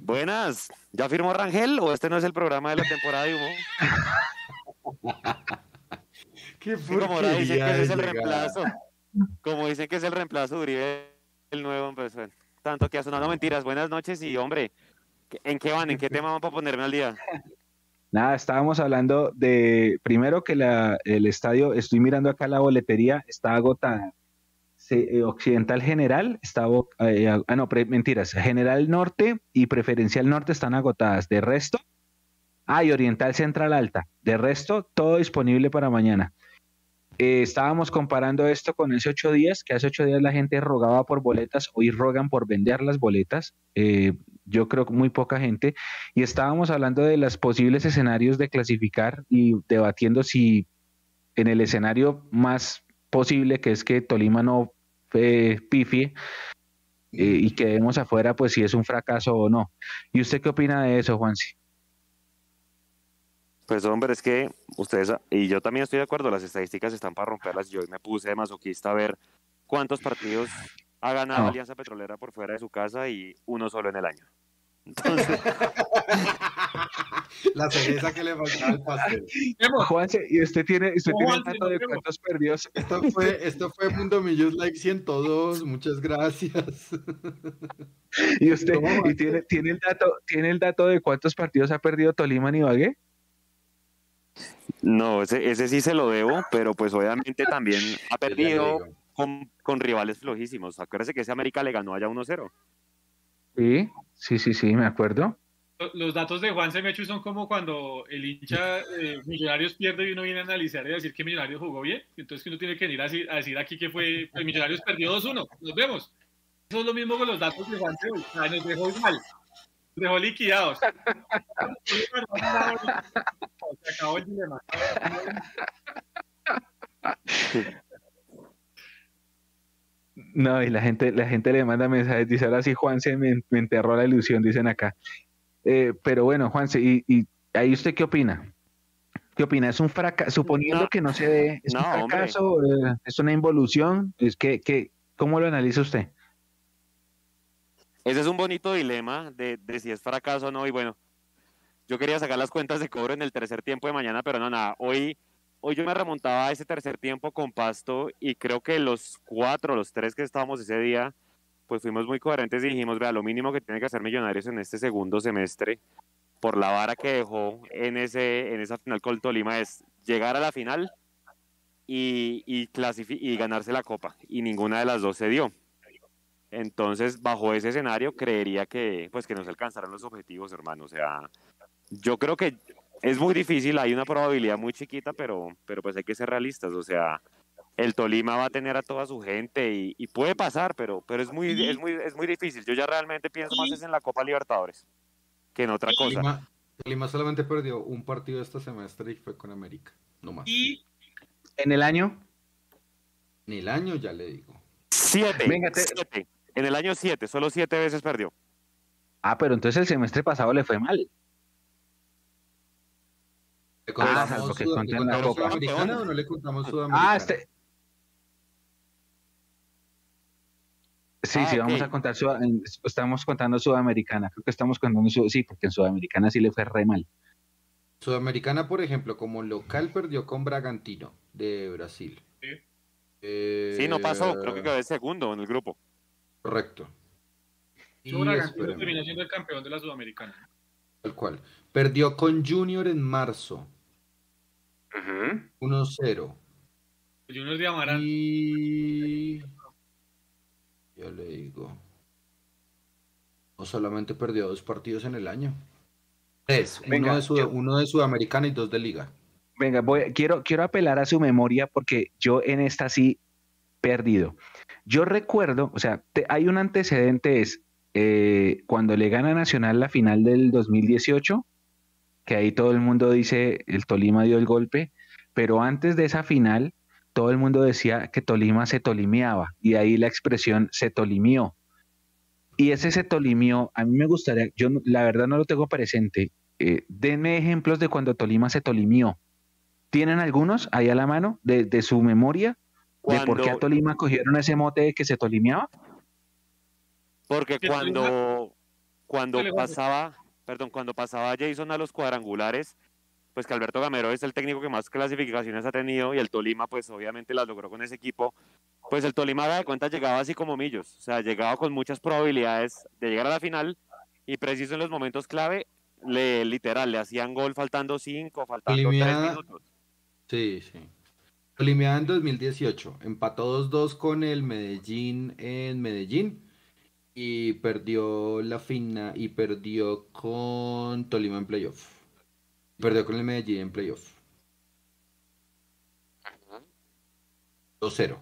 Buenas. ¿Ya firmó Rangel o este no es el programa de la temporada de humo? Qué Como dicen que ese es el reemplazo. Como dicen que es el reemplazo de Uribe, el nuevo, pues, tanto que ha sonado mentiras. Buenas noches y, hombre, ¿en qué van? ¿En qué tema van para ponerme al día? Nada, estábamos hablando de, primero que la, el estadio, estoy mirando acá la boletería, está agotada. Eh, Occidental General estaba, eh, ah, no, mentiras, General Norte y Preferencial Norte están agotadas. De resto, ah, Oriental Central Alta. De resto, todo disponible para mañana. Eh, estábamos comparando esto con ese ocho días, que hace ocho días la gente rogaba por boletas, hoy rogan por vender las boletas. yo creo que muy poca gente. Y estábamos hablando de los posibles escenarios de clasificar y debatiendo si en el escenario más posible, que es que Tolima no pifie eh, y quedemos afuera, pues si es un fracaso o no. ¿Y usted qué opina de eso, Juansi? Pues hombre, es que ustedes, y yo también estoy de acuerdo, las estadísticas están para romperlas. Yo me puse de masoquista a ver cuántos partidos ha ganado Alianza Petrolera por fuera de su casa y uno solo en el año. La cereza que le faltaba al pastel. Juanse, ¿y usted tiene, usted tiene el dato de cuántos perdió? Esto fue, esto fue Mundo Millos Like 102, muchas gracias. ¿Y usted y tiene, tiene, el dato, tiene el dato de cuántos partidos ha perdido Tolima y Ibagué? No, ese, ese sí se lo debo, pero pues obviamente también ha perdido con, con rivales flojísimos. Acuérdese que ese América le ganó allá 1-0. Sí, sí, sí, sí, me acuerdo. Los datos de Juan Semechu son como cuando el hincha eh, Millonarios pierde y uno viene a analizar y decir que Millonarios jugó bien. Entonces que uno tiene que venir a decir, aquí que fue, el Millonarios perdió 2-1. Nos vemos. Eso es lo mismo con los datos de Juan Semechu. nos dejó igual. dejó liquidados. Se acabó el dilema. No, y la gente, la gente le manda mensajes, dice ahora sí Juanse me, me enterró la ilusión, dicen acá. Eh, pero bueno, Juanse, y, y ahí usted qué opina? ¿Qué opina? ¿Es un fracaso? Suponiendo No. que no se dé, ¿es No, un fracaso? eh, ¿Es una involución? ¿Es que, que, ¿Cómo lo analiza usted? Ese es un bonito dilema de, de si es fracaso o no. Y bueno, yo quería sacar las cuentas de cobro en el tercer tiempo de mañana, pero no, nada. Hoy, hoy yo me remontaba a ese tercer tiempo con Pasto y creo que los cuatro, los tres que estábamos ese día, pues fuimos muy coherentes y dijimos, vea, lo mínimo que tiene que hacer Millonarios en este segundo semestre, por la vara que dejó en, ese, en esa final con Tolima, es llegar a la final y, y, y ganarse la copa. Y ninguna de las dos se dio. Entonces, bajo ese escenario, creería que, pues, que no se alcanzarán los objetivos, hermano. O sea, yo creo que es muy difícil, hay una probabilidad muy chiquita, pero, pero pues hay que ser realistas. O sea, el Tolima va a tener a toda su gente y, y puede pasar, pero, pero es, muy, Y- es, muy, es muy difícil. Yo ya realmente pienso más es en la Copa Libertadores que en otra cosa. Tolima, Tolima solamente perdió un partido este semestre y fue con América. No más. Y ¿En el año? En el año ya le digo. Siete, Venga, te- siete. En el año siete, solo siete veces perdió. Ah, pero entonces el semestre pasado le fue mal. ¿Le Ah, contamos, lo que Sud- conté ¿le en la contamos Copa. Sudamericana o no le contamos Sudamericana? Ah, este. Sí, Ah, sí, vamos a contar, estamos contando Sudamericana, creo que estamos contando, sí, porque en Sudamericana sí le fue re mal. Sudamericana, por ejemplo, como local perdió con Bragantino de Brasil. Sí. Eh, Sí, no pasó, creo que quedó de segundo en el grupo. Correcto. Y Bragantino terminó siendo el campeón de la Sudamericana. tal cual. Perdió con Junior en marzo, 1-0. El Junior de Amarán. Y... Ya le digo. No solamente perdió dos partidos en el año. Tres. Venga, uno, de Sud- yo- uno de Sudamericana y dos de Liga. Venga, voy, quiero, quiero apelar a su memoria porque yo en esta sí perdido. Yo recuerdo, o sea, te- hay un antecedente, es eh, cuando le gana Nacional la final del 2018, que ahí todo el mundo dice el Tolima dio el golpe, pero antes de esa final, todo el mundo decía que Tolima se tolimeaba, y ahí la expresión se tolimió. Y ese se tolimió, a mí me gustaría, yo la verdad no lo tengo presente, eh, denme ejemplos de cuando Tolima se tolimió. ¿Tienen algunos ahí a la mano de, de su memoria de por qué a Cuando- Tolima cogieron ese mote de que se tolimiaba? Porque Que cuando, cuando pasaba, perdón, cuando pasaba Jason a los cuadrangulares, pues que Alberto Gamero es el técnico que más clasificaciones ha tenido y el Tolima pues obviamente las logró con ese equipo, pues el Tolima de cuenta llegaba así como millos, o sea, llegaba con muchas probabilidades de llegar a la final y preciso en los momentos clave, le, literal, le hacían gol faltando cinco, faltando tres minutos. Sí, sí. Tolima en 2018 empató 2-2 con el Medellín en Medellín y perdió la fina y perdió con Tolima en playoff. Perdió con el Medellín en playoff. 2-0.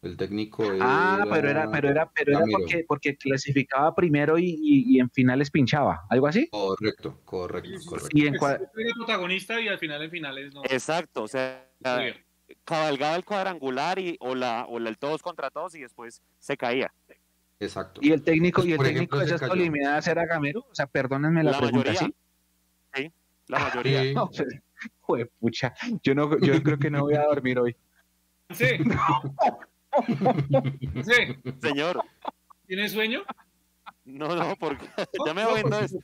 El técnico Ah, pero era, pero era, pero era porque, porque clasificaba primero y, y- y en finales pinchaba, algo así. Correcto, correcto, correcto. Y en cua- Era protagonista y al final en finales no. Exacto, o sea, cabalgaba el cuadrangular y, o, la, o la- el todos contra todos y después se caía. Exacto. y el técnico, Pues, y el técnico ejemplo, de esas cayó. tolimidadas era Gamero, o sea, perdónenme la, La pregunta, mayoría. ¿sí? La mayoría. Sí. No, pues, joder, pucha, yo no, yo creo que no voy a dormir hoy. Sí. Sí. Señor, ¿Tienes sueño? no, no, porque ya me No, voy pues, entonces.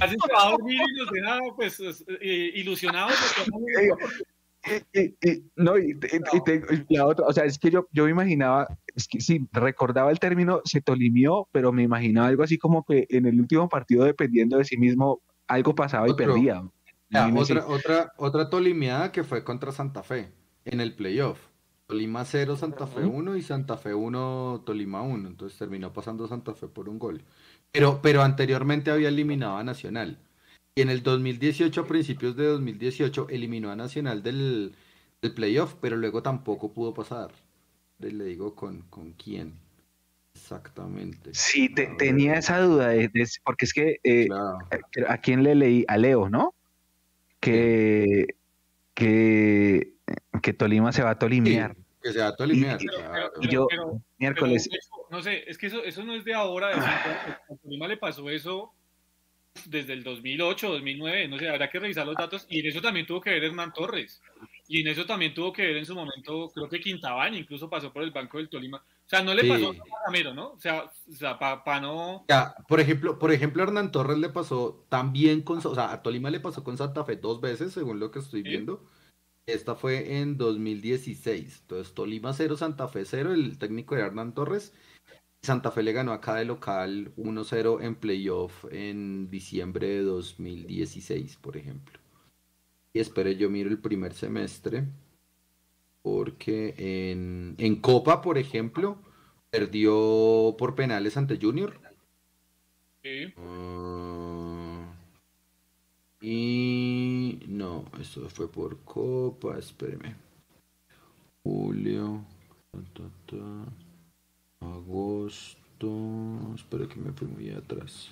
Así se va a dormir y nos deja pues es- eh, ilusionados. de que- Y- y- y- no, y, te- la otra, o sea, es que yo, yo me imaginaba, es que sí, recordaba el término se tolimió, pero me imaginaba algo así como que en el último partido, dependiendo de sí mismo, algo pasaba y Otro. perdía. Ya, otra, otra, otra tolimiada que fue contra Santa Fe en el playoff. Tolima 0, Santa Fe 1 y Santa Fe 1, Tolima 1. Entonces terminó pasando Santa Fe por un gol. Pero, pero anteriormente había eliminado a Nacional. Y en el 2018, a principios de 2018, eliminó a Nacional del, del playoff, pero luego tampoco pudo pasar. Le digo con, con quién. Exactamente. Sí, tenía esa duda, porque es que eh, a quién le leí, a Leo, ¿no? Que, que, que Tolima se va a tolimear. que se va a tolimear. Y, yo, miércoles. no sé, es que eso, eso no es de ahora. a Tolima le pasó eso desde el 2008, 2009, no sé, habrá que revisar los datos. Y en eso también tuvo que ver Hernán Torres. Y en eso también tuvo que ver en su momento, creo que Quintabán incluso pasó por el Banco del Tolima. O sea, no le pasó a Gamero, ¿no? O sea, o sea para no... Ya, por ejemplo, por ejemplo, Hernán Torres le pasó también con... O sea, a Tolima le pasó con Santa Fe dos veces, según lo que estoy viendo. Esta fue en 2016. Entonces, Tolima 0, Santa Fe 0, el técnico de Hernán Torres. Santa Fe le ganó acá de local 1-0 en playoff en diciembre de 2016, por ejemplo. Y espere, yo miro el primer semestre. Porque en, en Copa, por ejemplo, perdió por penales ante Junior. Sí. Ah, y no, eso fue por Copa, espéreme. Julio. Agosto. Espero que me fui muy atrás.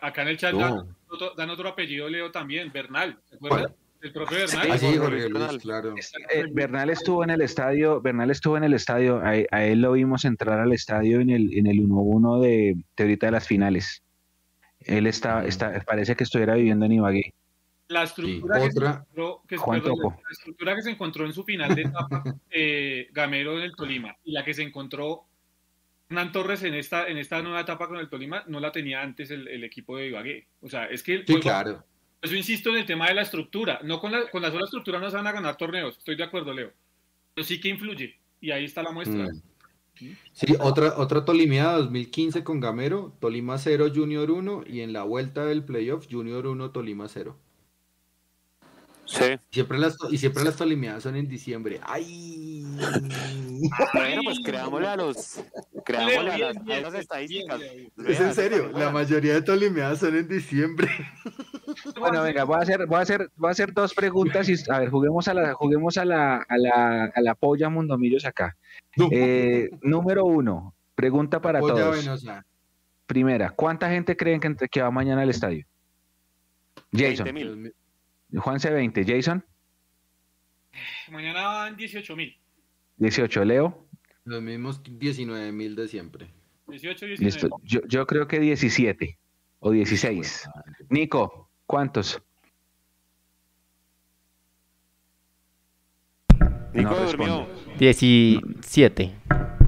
Acá en el chat dan, otro, apellido, Leo, también, Bernal. ¿Se acuerdan? El profe Bernal. Ah, sí, Jorge Luis, claro. Eh, Bernal estuvo en el estadio, Bernal estuvo en el estadio, a, él lo vimos entrar al estadio en el, en el 1-1 de, de ahorita de las finales. Él está, está, parece que estuviera viviendo en Ibagué. La estructura, que, se encontró, que, la estructura que se encontró en su final de etapa eh, Gamero en el Tolima y la que se encontró Hernán Torres en esta, en esta nueva etapa con el Tolima no la tenía antes el, equipo de Ibagué. O sea, es que... Sí, claro. Eso insisto en el tema de la estructura. No con la, con la sola estructura no se van a ganar torneos. Estoy de acuerdo, Leo. Pero sí que influye. Y ahí está la muestra. Mm. Sí, otra, otra Tolimeada 2015 con Gamero, Tolima 0, Junior 1 y en la vuelta del playoff, Junior 1, Tolima 0. Sí. Siempre las, y siempre las tolimeadas son en diciembre. ¡Ay! Bueno, pues creámosle a los. Creámosle a las, a las estadísticas. Es en serio, la mayoría de tolimeadas son en diciembre. Bueno, venga, voy a hacer, voy a hacer, voy a hacer dos preguntas y a ver, juguemos a la, juguemos a la, a la, a la polla Mundomillos acá. Eh, número uno, pregunta para todos. Primera, ¿cuánta gente creen que, que va mañana al estadio? Jason. Juan C20, Jason. Mañana van 18 mil. 18, Leo. Los mismos 19 mil de siempre. 18, 19. Yo, yo creo que 17 o 16. Nico, ¿cuántos? Nico durmió. 17.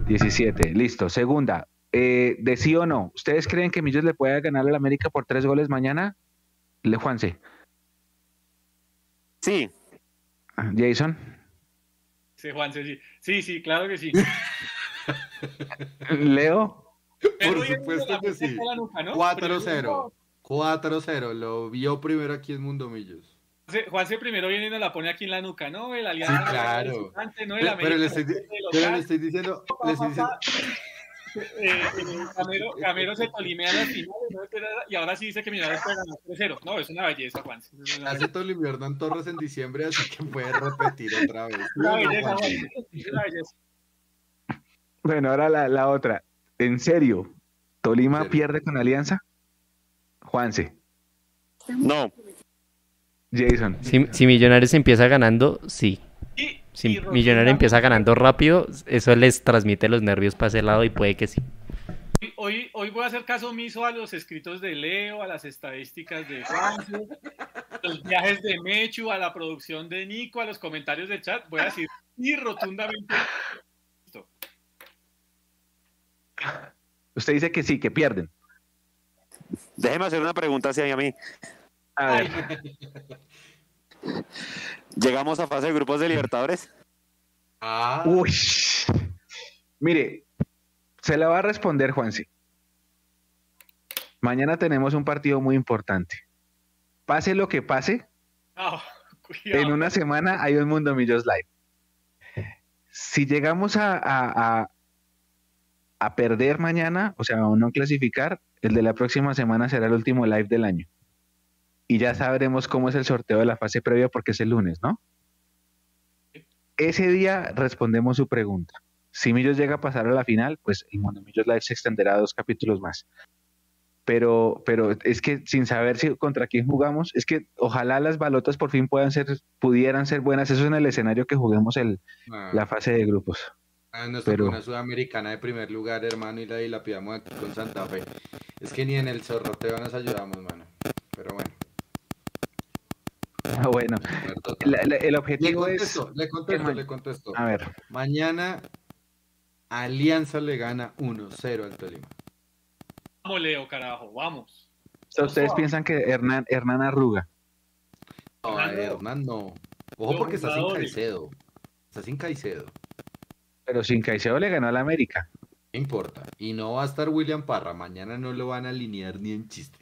17, listo. Segunda, eh, de sí o no, ¿ustedes creen que Millos le puede ganar al América por tres goles mañana? Le Juanse. Sí. Jason. Sí, Juanse, sí. Sí, sí, claro que sí. Leo. Por supuesto que sí. 4-0. 4-0. Lo vio primero aquí en Mundo Millos. Juanse primero viene y nos la pone aquí en la nuca, ¿no? El alianza. Sí, claro. pero, pero, le estoy, pero, le estoy, diciendo. Le estoy diciendo... Eh, Camero, Camero, se tolimea las finales ¿no? y ahora sí dice que Millonarios puede ganar 3-0. No, es una belleza, Juan. Hace tolimeó Hernán Torres en diciembre, así que puede repetir otra vez. Una belleza, Juan. Una belleza. Bueno, ahora la, la otra. ¿En serio? ¿Tolima pierde con Alianza? Juanse. No. Jason. Si, si Millonarios empieza ganando, sí. Si Millonarios empieza ganando rápido, eso les transmite los nervios para ese lado y puede que sí. Hoy, hoy voy a hacer caso omiso a los escritos de Leo, a las estadísticas de Juan, los viajes de Mechu, a la producción de Nico, a los comentarios de chat. Voy a decir y rotundamente. Usted dice que sí, que pierden. Déjeme hacer una pregunta hacia a mí. A ver. ¿Llegamos a fase de grupos de Libertadores? Ah. Uy. Mire, se la va a responder Juanse. Mañana tenemos un partido muy importante. Pase lo que pase, en una semana hay un Mundo Millos Live. Si llegamos a, a perder mañana, o sea, a no clasificar, el de la próxima semana será el último live del año y ya sabremos cómo es el sorteo de la fase previa porque es el lunes, ¿no? Ese día respondemos su pregunta. si Millos llega a pasar a la final, pues el Mundo Millos Live se extenderá a dos capítulos más. Pero, pero es que sin saber si contra quién jugamos, es que ojalá las balotas por fin puedan ser, pudieran ser buenas. Eso es en el escenario que juguemos el, Ah, la fase de grupos. ah, nos pero- tocó una sudamericana de primer lugar, hermano, y la dilapidamos aquí con Santa Fe. Es que ni en el zorroteo nos ayudamos, mano. Pero bueno. Bueno, muerto. la- la- el Le objetivo es, contesto, le contesto, le contesto. a ver, Mañana Alianza le gana 1-0 al Tolima. Vamos, Leo, carajo, vamos. ustedes piensan que Hernán, Hernán arruga. No. Hernán no. Ojo Los porque está sin. Caicedo. Está sin Caicedo. Pero sin Caicedo le ganó a la América. No importa. Y no va a estar William Parra. Mañana no lo van a alinear ni en chiste.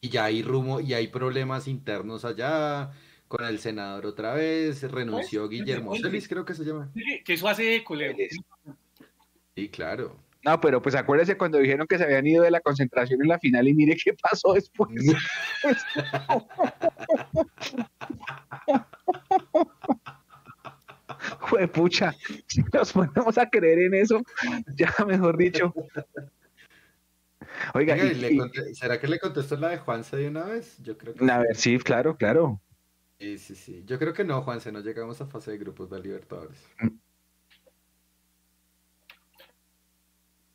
Y ya hay rumo y hay problemas internos allá. Con el senador otra vez. Renunció Pues, Guillermo Celis, creo que se llama. Que- Que eso hace eco, Leo. Sí, claro. No, pero pues acuérdese cuando dijeron que se habían ido de la concentración en la final y mire qué pasó después. Juepucha, si nos ponemos a creer en eso, ya mejor dicho. Oiga, Oiga, y- y le y- conte- ¿será que le contestó la de Juanse de una vez? Yo creo que a ver, sí, claro, claro. sí, sí, sí. Yo creo que no, Juanse, no llegamos a fase de grupos de Libertadores.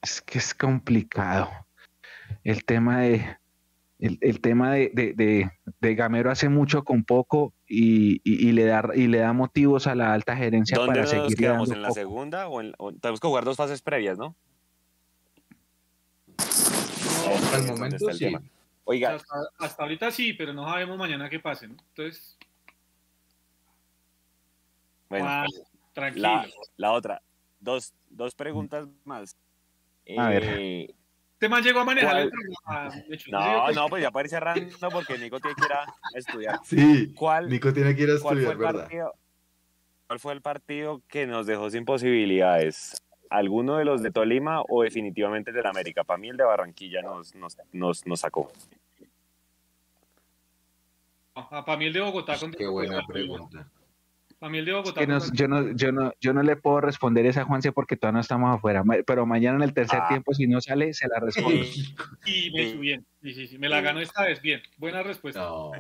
Es que es complicado. El tema de el, el tema de, de- de- de Gamero hace mucho con poco y, y- y le da y le da motivos a la alta gerencia ¿Dónde para nos seguir quedamos? dando ¿En la poco. segunda o, en, o- tenemos que jugar dos fases previas, no? Hasta el momento está el sí. tema. Oiga, Hasta, hasta ahorita sí, pero no sabemos mañana qué pase, ¿no? Entonces, bueno, ah, tranquilo. la, la otra, dos, dos preguntas más. A ver. Eh, Este man llegó a manejar el ¿Cuál? hecho, no, no, pues ya para ir cerrando porque Nico tiene que ir a estudiar. Sí, ¿Cuál, Nico tiene que ir a cuál fue estudiar, el ¿verdad? partido? ¿Cuál fue el partido que nos dejó sin posibilidades? ¿Alguno de los de Tolima o definitivamente el de la América? Para mí el de Barranquilla nos, nos, nos, nos sacó. para mí el de Bogotá. Qué buena pregunta. Para mí el de Bogotá. Que yo, no, yo, no, yo no le puedo responder esa a Juanse porque todavía no estamos afuera. Pero mañana en el tercer Ah. tiempo, si no sale, se la respondo. Y me Sí. hizo bien. Sí, sí, sí. Me la ganó esta vez. Bien. Buena respuesta. No,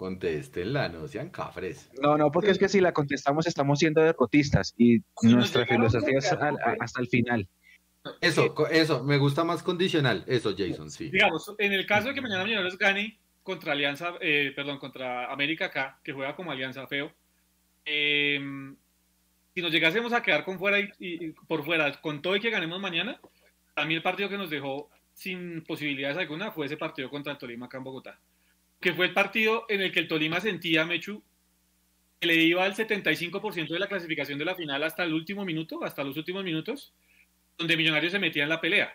contéstenla, no sean cafres. No, no, porque es que si la contestamos estamos siendo derrotistas y nuestra filosofía es contra- al- a- hasta el final. Eso, co- eso, me gusta más condicional. Eso, Jason, sí. Digamos, en el caso de que mañana Millonarios gane contra Alianza, eh, perdón, contra América acá, que juega como Alianza feo, eh, si nos llegásemos a quedar con fuera y, y- por fuera, con todo y que ganemos mañana, a mí el partido que nos dejó sin posibilidades alguna fue ese partido contra el Tolima acá en Bogotá. Que fue el partido en el que el Tolima sentía, Mechu, que le iba al 75% de la clasificación de la final hasta el último minuto, hasta los últimos minutos, donde Millonarios se metía en la pelea.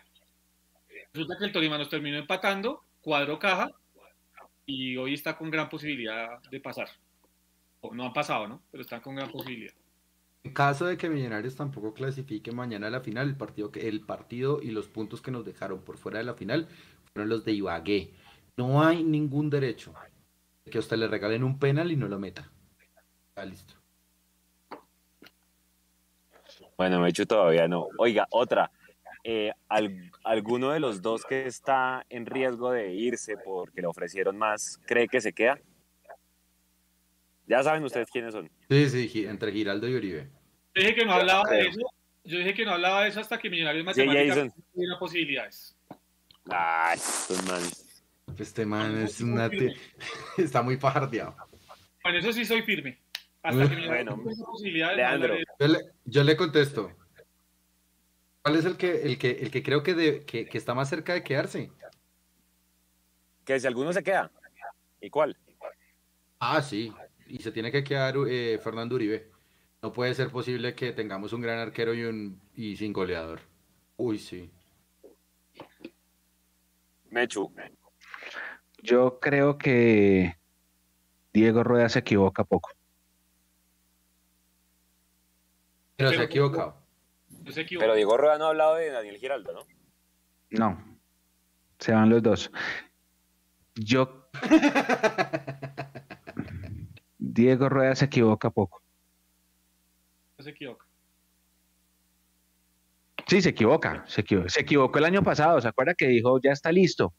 Resulta que el Tolima nos terminó empatando, cuadro caja, y hoy está con gran posibilidad de pasar. O no han pasado, ¿no? Pero están con gran posibilidad. En caso de que Millonarios tampoco clasifique mañana a la final, el partido, el partido y los puntos que nos dejaron por fuera de la final fueron los de Ibagué. No hay ningún derecho de que a usted le regalen un penal y no lo meta. Está listo. Bueno, me hecho todavía no. Oiga, otra. Eh, al- ¿Alguno de los dos que está en riesgo de irse porque le ofrecieron más cree que se queda? Ya saben ustedes quiénes son. Sí, sí, entre Giraldo y Uribe. Yo dije que no hablaba de eso. Yo dije que no hablaba de eso hasta que Millonarios Sí, Matemáticas Jason. tuviera posibilidades. Ay, estos manes. Este man es una... Está muy pajardeado. Bueno, eso sí soy firme. Hasta que Millonarios Bueno, Leandro. Yo le, yo le contesto. ¿Cuál es el que, el que, el que creo que, de- que, que está más cerca de quedarse? Que si alguno se queda. ¿Y cuál? Ah, sí. Y se tiene que quedar eh, Fernando Uribe. No puede ser posible que tengamos un gran arquero y un y sin goleador. Uy, sí. Mechu. Yo creo que Diego Rueda se equivoca poco. Pero se ha equivocado. No se equivoco. Pero Diego Rueda no ha hablado de Daniel Giraldo, ¿no? No, se van los dos. Yo, Diego Rueda se equivoca poco. No se equivoca. Sí, se equivoca, se equivocó, se equivocó el año pasado, ¿se acuerda que dijo ya está listo?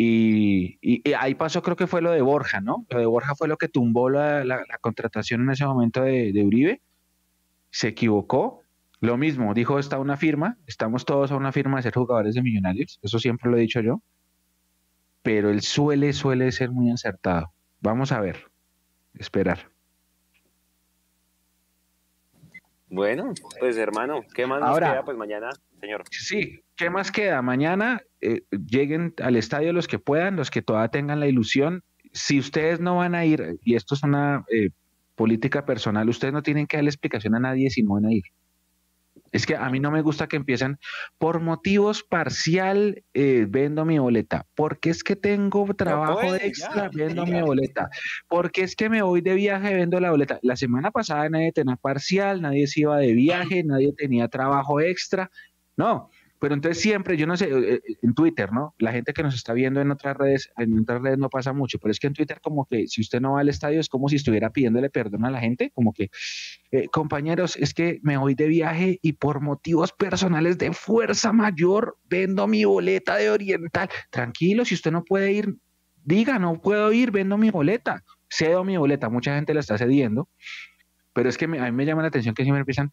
Y, ahí pasó, creo que fue lo de Borja, ¿no? Lo de Borja fue lo que tumbó la, contratación en ese momento de, de, Uribe. Se equivocó. Lo mismo, dijo, está una firma, estamos todos a una firma de ser jugadores de millonarios, eso siempre lo he dicho yo, pero él suele, suele ser muy acertado. Vamos a ver, esperar. Bueno, pues hermano, ¿qué más nos queda? Pues mañana, señor. Sí, ¿qué más queda? Mañana eh, lleguen al estadio los que puedan, los que todavía tengan la ilusión. Si ustedes no van a ir, y esto es una eh, política personal, ustedes no tienen que darle explicación a nadie si no van a ir. Es que a mí no me gusta que empiecen por motivos parcial, eh, vendo mi boleta. Porque es que tengo trabajo extra, vendo mi boleta. Porque es que me voy de viaje, vendo la boleta. La semana pasada nadie tenía parcial, nadie se iba de viaje, nadie tenía trabajo extra. No, pero entonces siempre, yo no sé, eh, eh, en Twitter, ¿no? La gente que nos está viendo en otras redes, en otras redes no pasa mucho, pero es que en Twitter como que si usted no va al estadio es como si estuviera pidiéndole perdón a la gente, como que, eh, compañeros, es que me voy de viaje y por motivos personales de fuerza mayor vendo mi boleta de Oriental. Tranquilo, si usted no puede ir, diga, no puedo ir, vendo mi boleta, cedo mi boleta, mucha gente la está cediendo, pero es que a mí me llama la atención que siempre empiezan,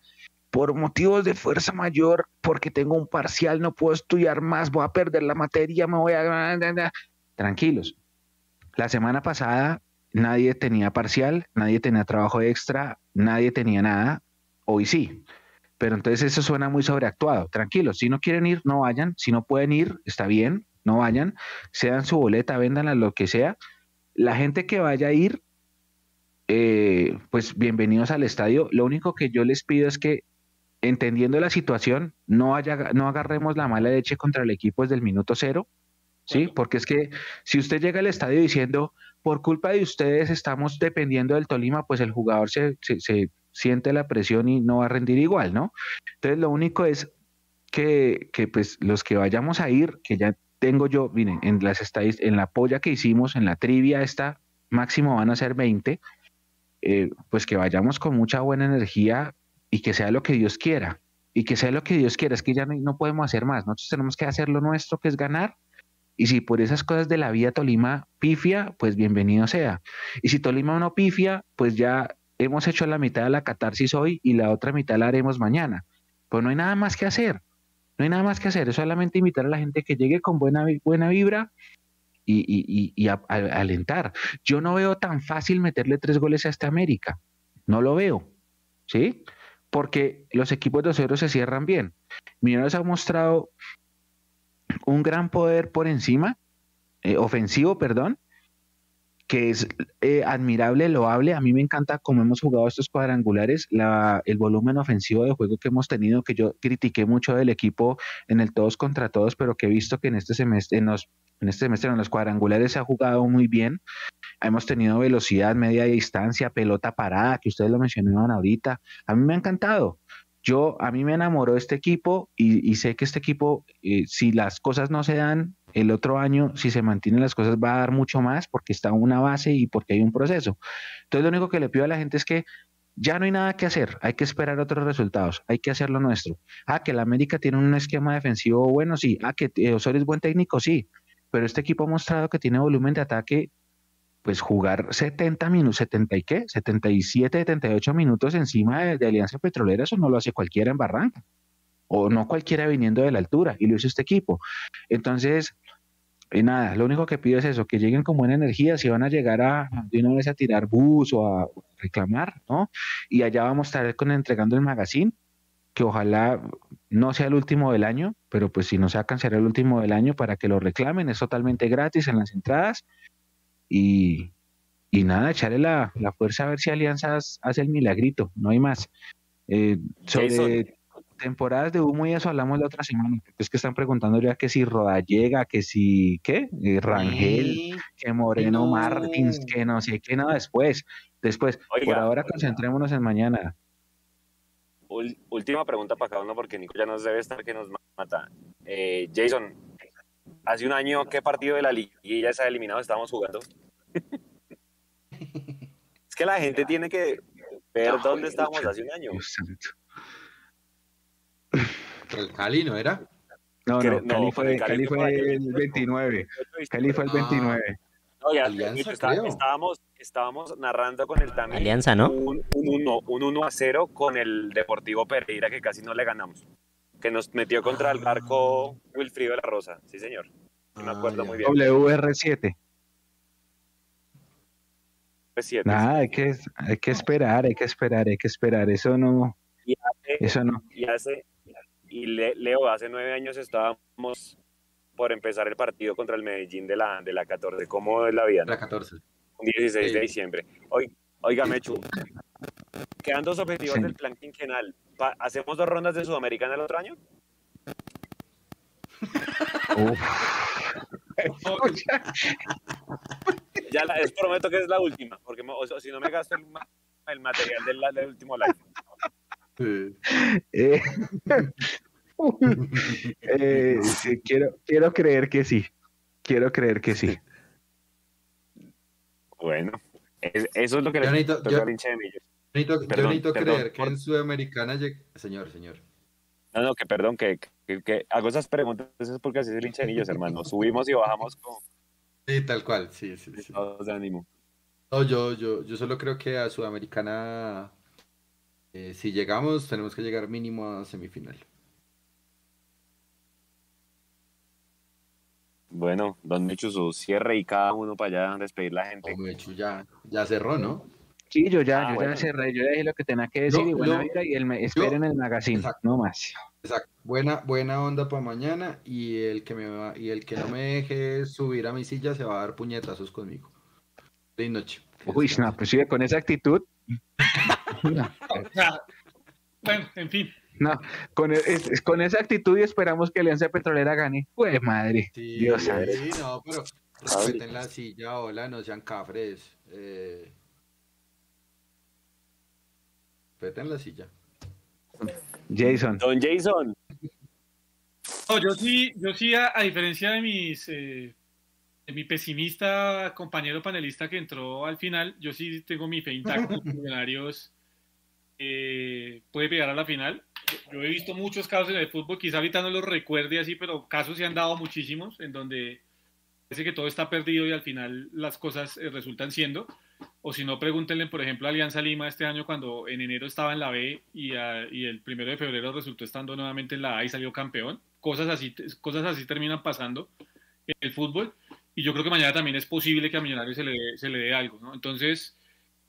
por motivos de fuerza mayor, porque tengo un parcial, no puedo estudiar más, voy a perder la materia, me voy a... Tranquilos. La semana pasada nadie tenía parcial, nadie tenía trabajo extra, nadie tenía nada. Hoy sí. Pero entonces eso suena muy sobreactuado. Tranquilos, si no quieren ir, no vayan. Si no pueden ir, está bien, no vayan. Sean su boleta, véndanla, lo que sea. La gente que vaya a ir, eh, pues bienvenidos al estadio. Lo único que yo les pido es que entendiendo la situación, no, haya, no agarremos la mala leche contra el equipo desde el minuto cero, ¿sí? Porque es que si usted llega al estadio diciendo, por culpa de ustedes estamos dependiendo del Tolima, pues el jugador se, se, siente la presión y no va a rendir igual, ¿no? Entonces lo único es que, que pues los que vayamos a ir, que ya tengo yo, miren, en las en la polla que hicimos, en la trivia esta, máximo van a ser 20, eh, pues que vayamos con mucha buena energía, y que sea lo que Dios quiera. Y que sea lo que Dios quiera, es que ya no, podemos hacer más. Nosotros tenemos que hacer lo nuestro, que es ganar. Y si por esas cosas de la vida Tolima pifia, pues bienvenido sea. Y si Tolima no pifia, pues ya hemos hecho la mitad de la catarsis hoy y la otra mitad la haremos mañana. Pues no hay nada más que hacer. No hay nada más que hacer. Es solamente invitar a la gente que llegue con buena, buena vibra y, y, alentar. Yo no veo tan fácil meterle tres goles a esta América. No lo veo. ¿Sí? Porque los equipos de Osorio se cierran bien. Millonarios ha mostrado un gran poder por encima, eh, ofensivo, perdón, que es eh, admirable, loable. A mí me encanta cómo hemos jugado estos cuadrangulares, el volumen ofensivo de juego que hemos tenido, que yo critiqué mucho del equipo en el todos contra todos, pero que he visto que en este semestre, en los, en este semestre en los cuadrangulares se ha jugado muy bien hemos tenido velocidad, media distancia, pelota parada, que ustedes lo mencionaban ahorita. A mí me ha encantado. Yo, a mí me enamoró este equipo y, sé que este equipo, eh, si las cosas no se dan el otro año, si se mantienen las cosas, va a dar mucho más porque está una base y porque hay un proceso. Entonces, lo único que le pido a la gente es que ya no hay nada que hacer, hay que esperar otros resultados, hay que hacer lo nuestro. Ah, que la América tiene un esquema defensivo bueno, sí. Ah, que eh, Osorio es buen técnico, sí. Pero este equipo ha mostrado que tiene volumen de ataque pues jugar 70 minutos, 70 y qué, 77, 78 minutos encima de, Alianza Petrolera, eso no lo hace cualquiera en Barranca, o no cualquiera viniendo de la altura, y lo hizo este equipo. Entonces, y eh, nada, lo único que pido es eso, que lleguen con buena energía, si van a llegar a, una vez a tirar bus o a reclamar, ¿no? Y allá vamos a estar con entregando el magazine, que ojalá no sea el último del año, pero pues si no sacan será el último del año para que lo reclamen, es totalmente gratis en las entradas y, nada, echarle la, fuerza a ver si Alianzas hace el milagrito, no hay más. Eh, sobre temporadas de humo y eso hablamos la otra semana, es que están preguntando ya que si Roda llega, que si, ¿qué? Eh, Rangel, que Moreno Martins, que no sé qué, nada después, después. Por ahora concentrémonos en mañana. Última pregunta para cada uno porque Nico ya nos debe estar que nos mata. Eh, Jason, hace un año, ¿qué partido de la liguilla se ha eliminado estábamos jugando? es que la gente tiene que ver dónde estábamos hace un año. El Cali no era. No, no, Cali no, fue, el Cali Cali fue fue ayer. el 29. Cali fue el Ah. 29. No, ya, Alianza, de hecho, está- creo. estábamos, estábamos narrando con el Tami Alianza, ¿no? un, un, uno, un 1 a 0 con el Deportivo Pereira que casi no le ganamos. Que nos metió contra el barco Wilfrido de la Rosa. Sí, señor. Sí me acuerdo Ah, muy bien. WR7. Pues siete. Nada, hay que, hay que esperar, hay que esperar, hay que esperar. Eso no, Y hace, eso no. y hace, y Le- Leo, hace nueve años estábamos por empezar el partido contra el Medellín de la, de la 14. ¿Cómo es la vida? no? La 14. Un 16 de diciembre. Oiga, oiga Mechu, quedan dos objetivos Sí. del plan quinquenal. ¿Hacemos dos rondas de Sudamericana el otro año? Ya la, les prometo que es la última, porque o sea, si no me gasto el, el material del, del último live. Sí. Eh, eh, sí, quiero, quiero creer que sí. Quiero creer que sí. Bueno, es- eso es lo que Yo le necesito- yo- al hincha de Millos. Necesito- yo Perdón, necesito perdón, creer que por- en Sudamericana llegue... Señor, señor. No, no, que perdón, que, que, que hago esas preguntas es porque así es el hincha de Millos, hermano. Subimos y bajamos con Sí, tal cual. Sí, sí, de ánimo. No, yo, yo, yo solo creo que a Sudamericana, eh, si llegamos, tenemos que llegar mínimo a semifinal. Bueno, don Mechu, su cierre y cada uno para allá despedir la gente. De hecho ya, ya cerró, ¿no? Sí, yo ya, Ah, yo bueno. ya cerré, yo ya dije lo que tenía que decir Yo- y buena yo- vida y el, me- esperen el magazine, Exacto. no más. Exacto. Buena, buena onda para mañana y el que me va, y el que no me deje subir a mi silla se va a dar puñetazos conmigo. Feliz noche. Uy, no, pues sí, con esa actitud. No, bueno, en fin. No, con, e- es- es- con esa actitud y esperamos que Alianza Petrolera gane. Pues madre, Sí, Dios sí, no, pero respeten la silla, hola, no sean cafres. Eh... Respeten la silla. Jason. Don Jason, No, yo sí, yo sí, a, a diferencia de mis eh, de mi pesimista compañero panelista que entró al final, yo sí tengo mi fe intacta. Los Millonarios eh, puede llegar a la final. Yo he visto muchos casos en el fútbol, quizá ahorita no los recuerde así, pero casos se han dado muchísimos en donde parece que todo está perdido y al final las cosas eh, resultan siendo. O si no, pregúntenle, por ejemplo, a Alianza Lima este año cuando en enero estaba en la B y, a- y el primero de febrero resultó estando nuevamente en la A y salió campeón. Cosas así, cosas así terminan pasando en el fútbol. Y yo creo que mañana también es posible que a Millonarios se le se le dé algo, ¿no? Entonces,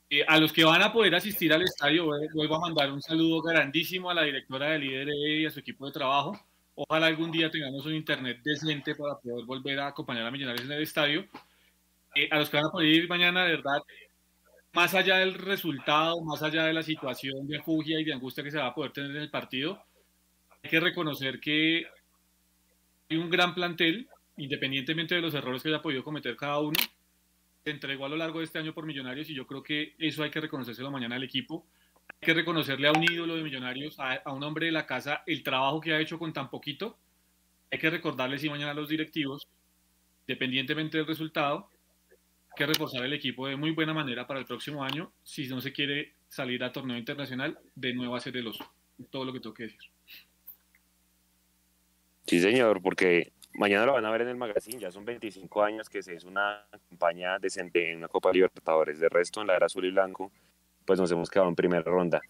eh, a los que van a poder asistir al estadio, vuel- vuelvo a mandar un saludo grandísimo a la directora del líder y a su equipo de trabajo. Ojalá algún día tengamos un internet decente para poder volver a acompañar a Millonarios en el estadio. Eh, a los que van a poder ir mañana, de verdad, más allá del resultado, más allá de la situación de fugia y de angustia que se va a poder tener en el partido, hay que reconocer que hay un gran plantel, independientemente de los errores que haya podido cometer cada uno, se entregó a lo largo de este año por Millonarios y yo creo que eso hay que reconocérselo mañana al equipo. Hay que reconocerle a un ídolo de Millonarios, a, a un hombre de la casa, el trabajo que ha hecho con tan poquito. Hay que recordarle sí mañana a los directivos, independientemente del resultado, hay que reforzar el equipo de muy buena manera para el próximo año si no se quiere salir a torneo internacional de nuevo a ser el oso. Todo lo que tengo que decir. sí señor, porque mañana lo van a ver en el magazine, ya son 25 años que se hizo una campaña decente en una Copa Libertadores, de resto en la era azul y blanco, pues nos hemos quedado en primera ronda.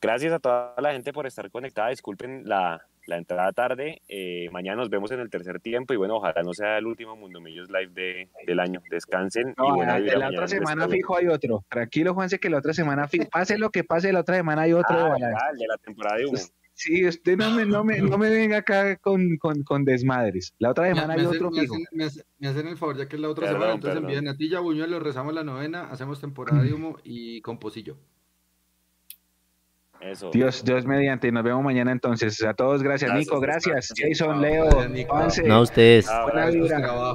Gracias a toda la gente por estar conectada, disculpen la, la entrada tarde, eh, mañana nos vemos en el tercer tiempo y bueno, ojalá no sea el último Mundo Millos Live de, del año, descansen y buena vibra la otra semana fijo hay otro. Tranquilo, Juanse, que la otra semana fijo. Pase lo que pase, la otra semana hay otro Ah, de la temporada de humo. Sí, usted no me, no me, no me venga acá con, con, con desmadres. La otra semana me hay otro fijo. hacen- me hacen- me hacen el favor, ya que es la otra Perdón, semana, entonces perdón. envíen a Tilla Buñuelo, rezamos la novena, hacemos temporada de humo y con pocillo. Eso. Dios, Dios mediante. Nos vemos mañana entonces. A todos, gracias, Gracias, Nico. gracias. Jason, Leo. Juanse. No, ustedes Ah, Buena vibra.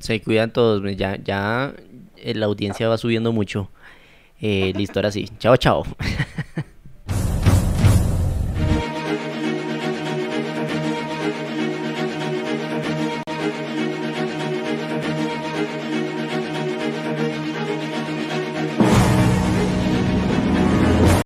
se cuidan todos. Ya, ya eh, la audiencia va subiendo mucho. Eh, listo, ahora sí. Chao, chao.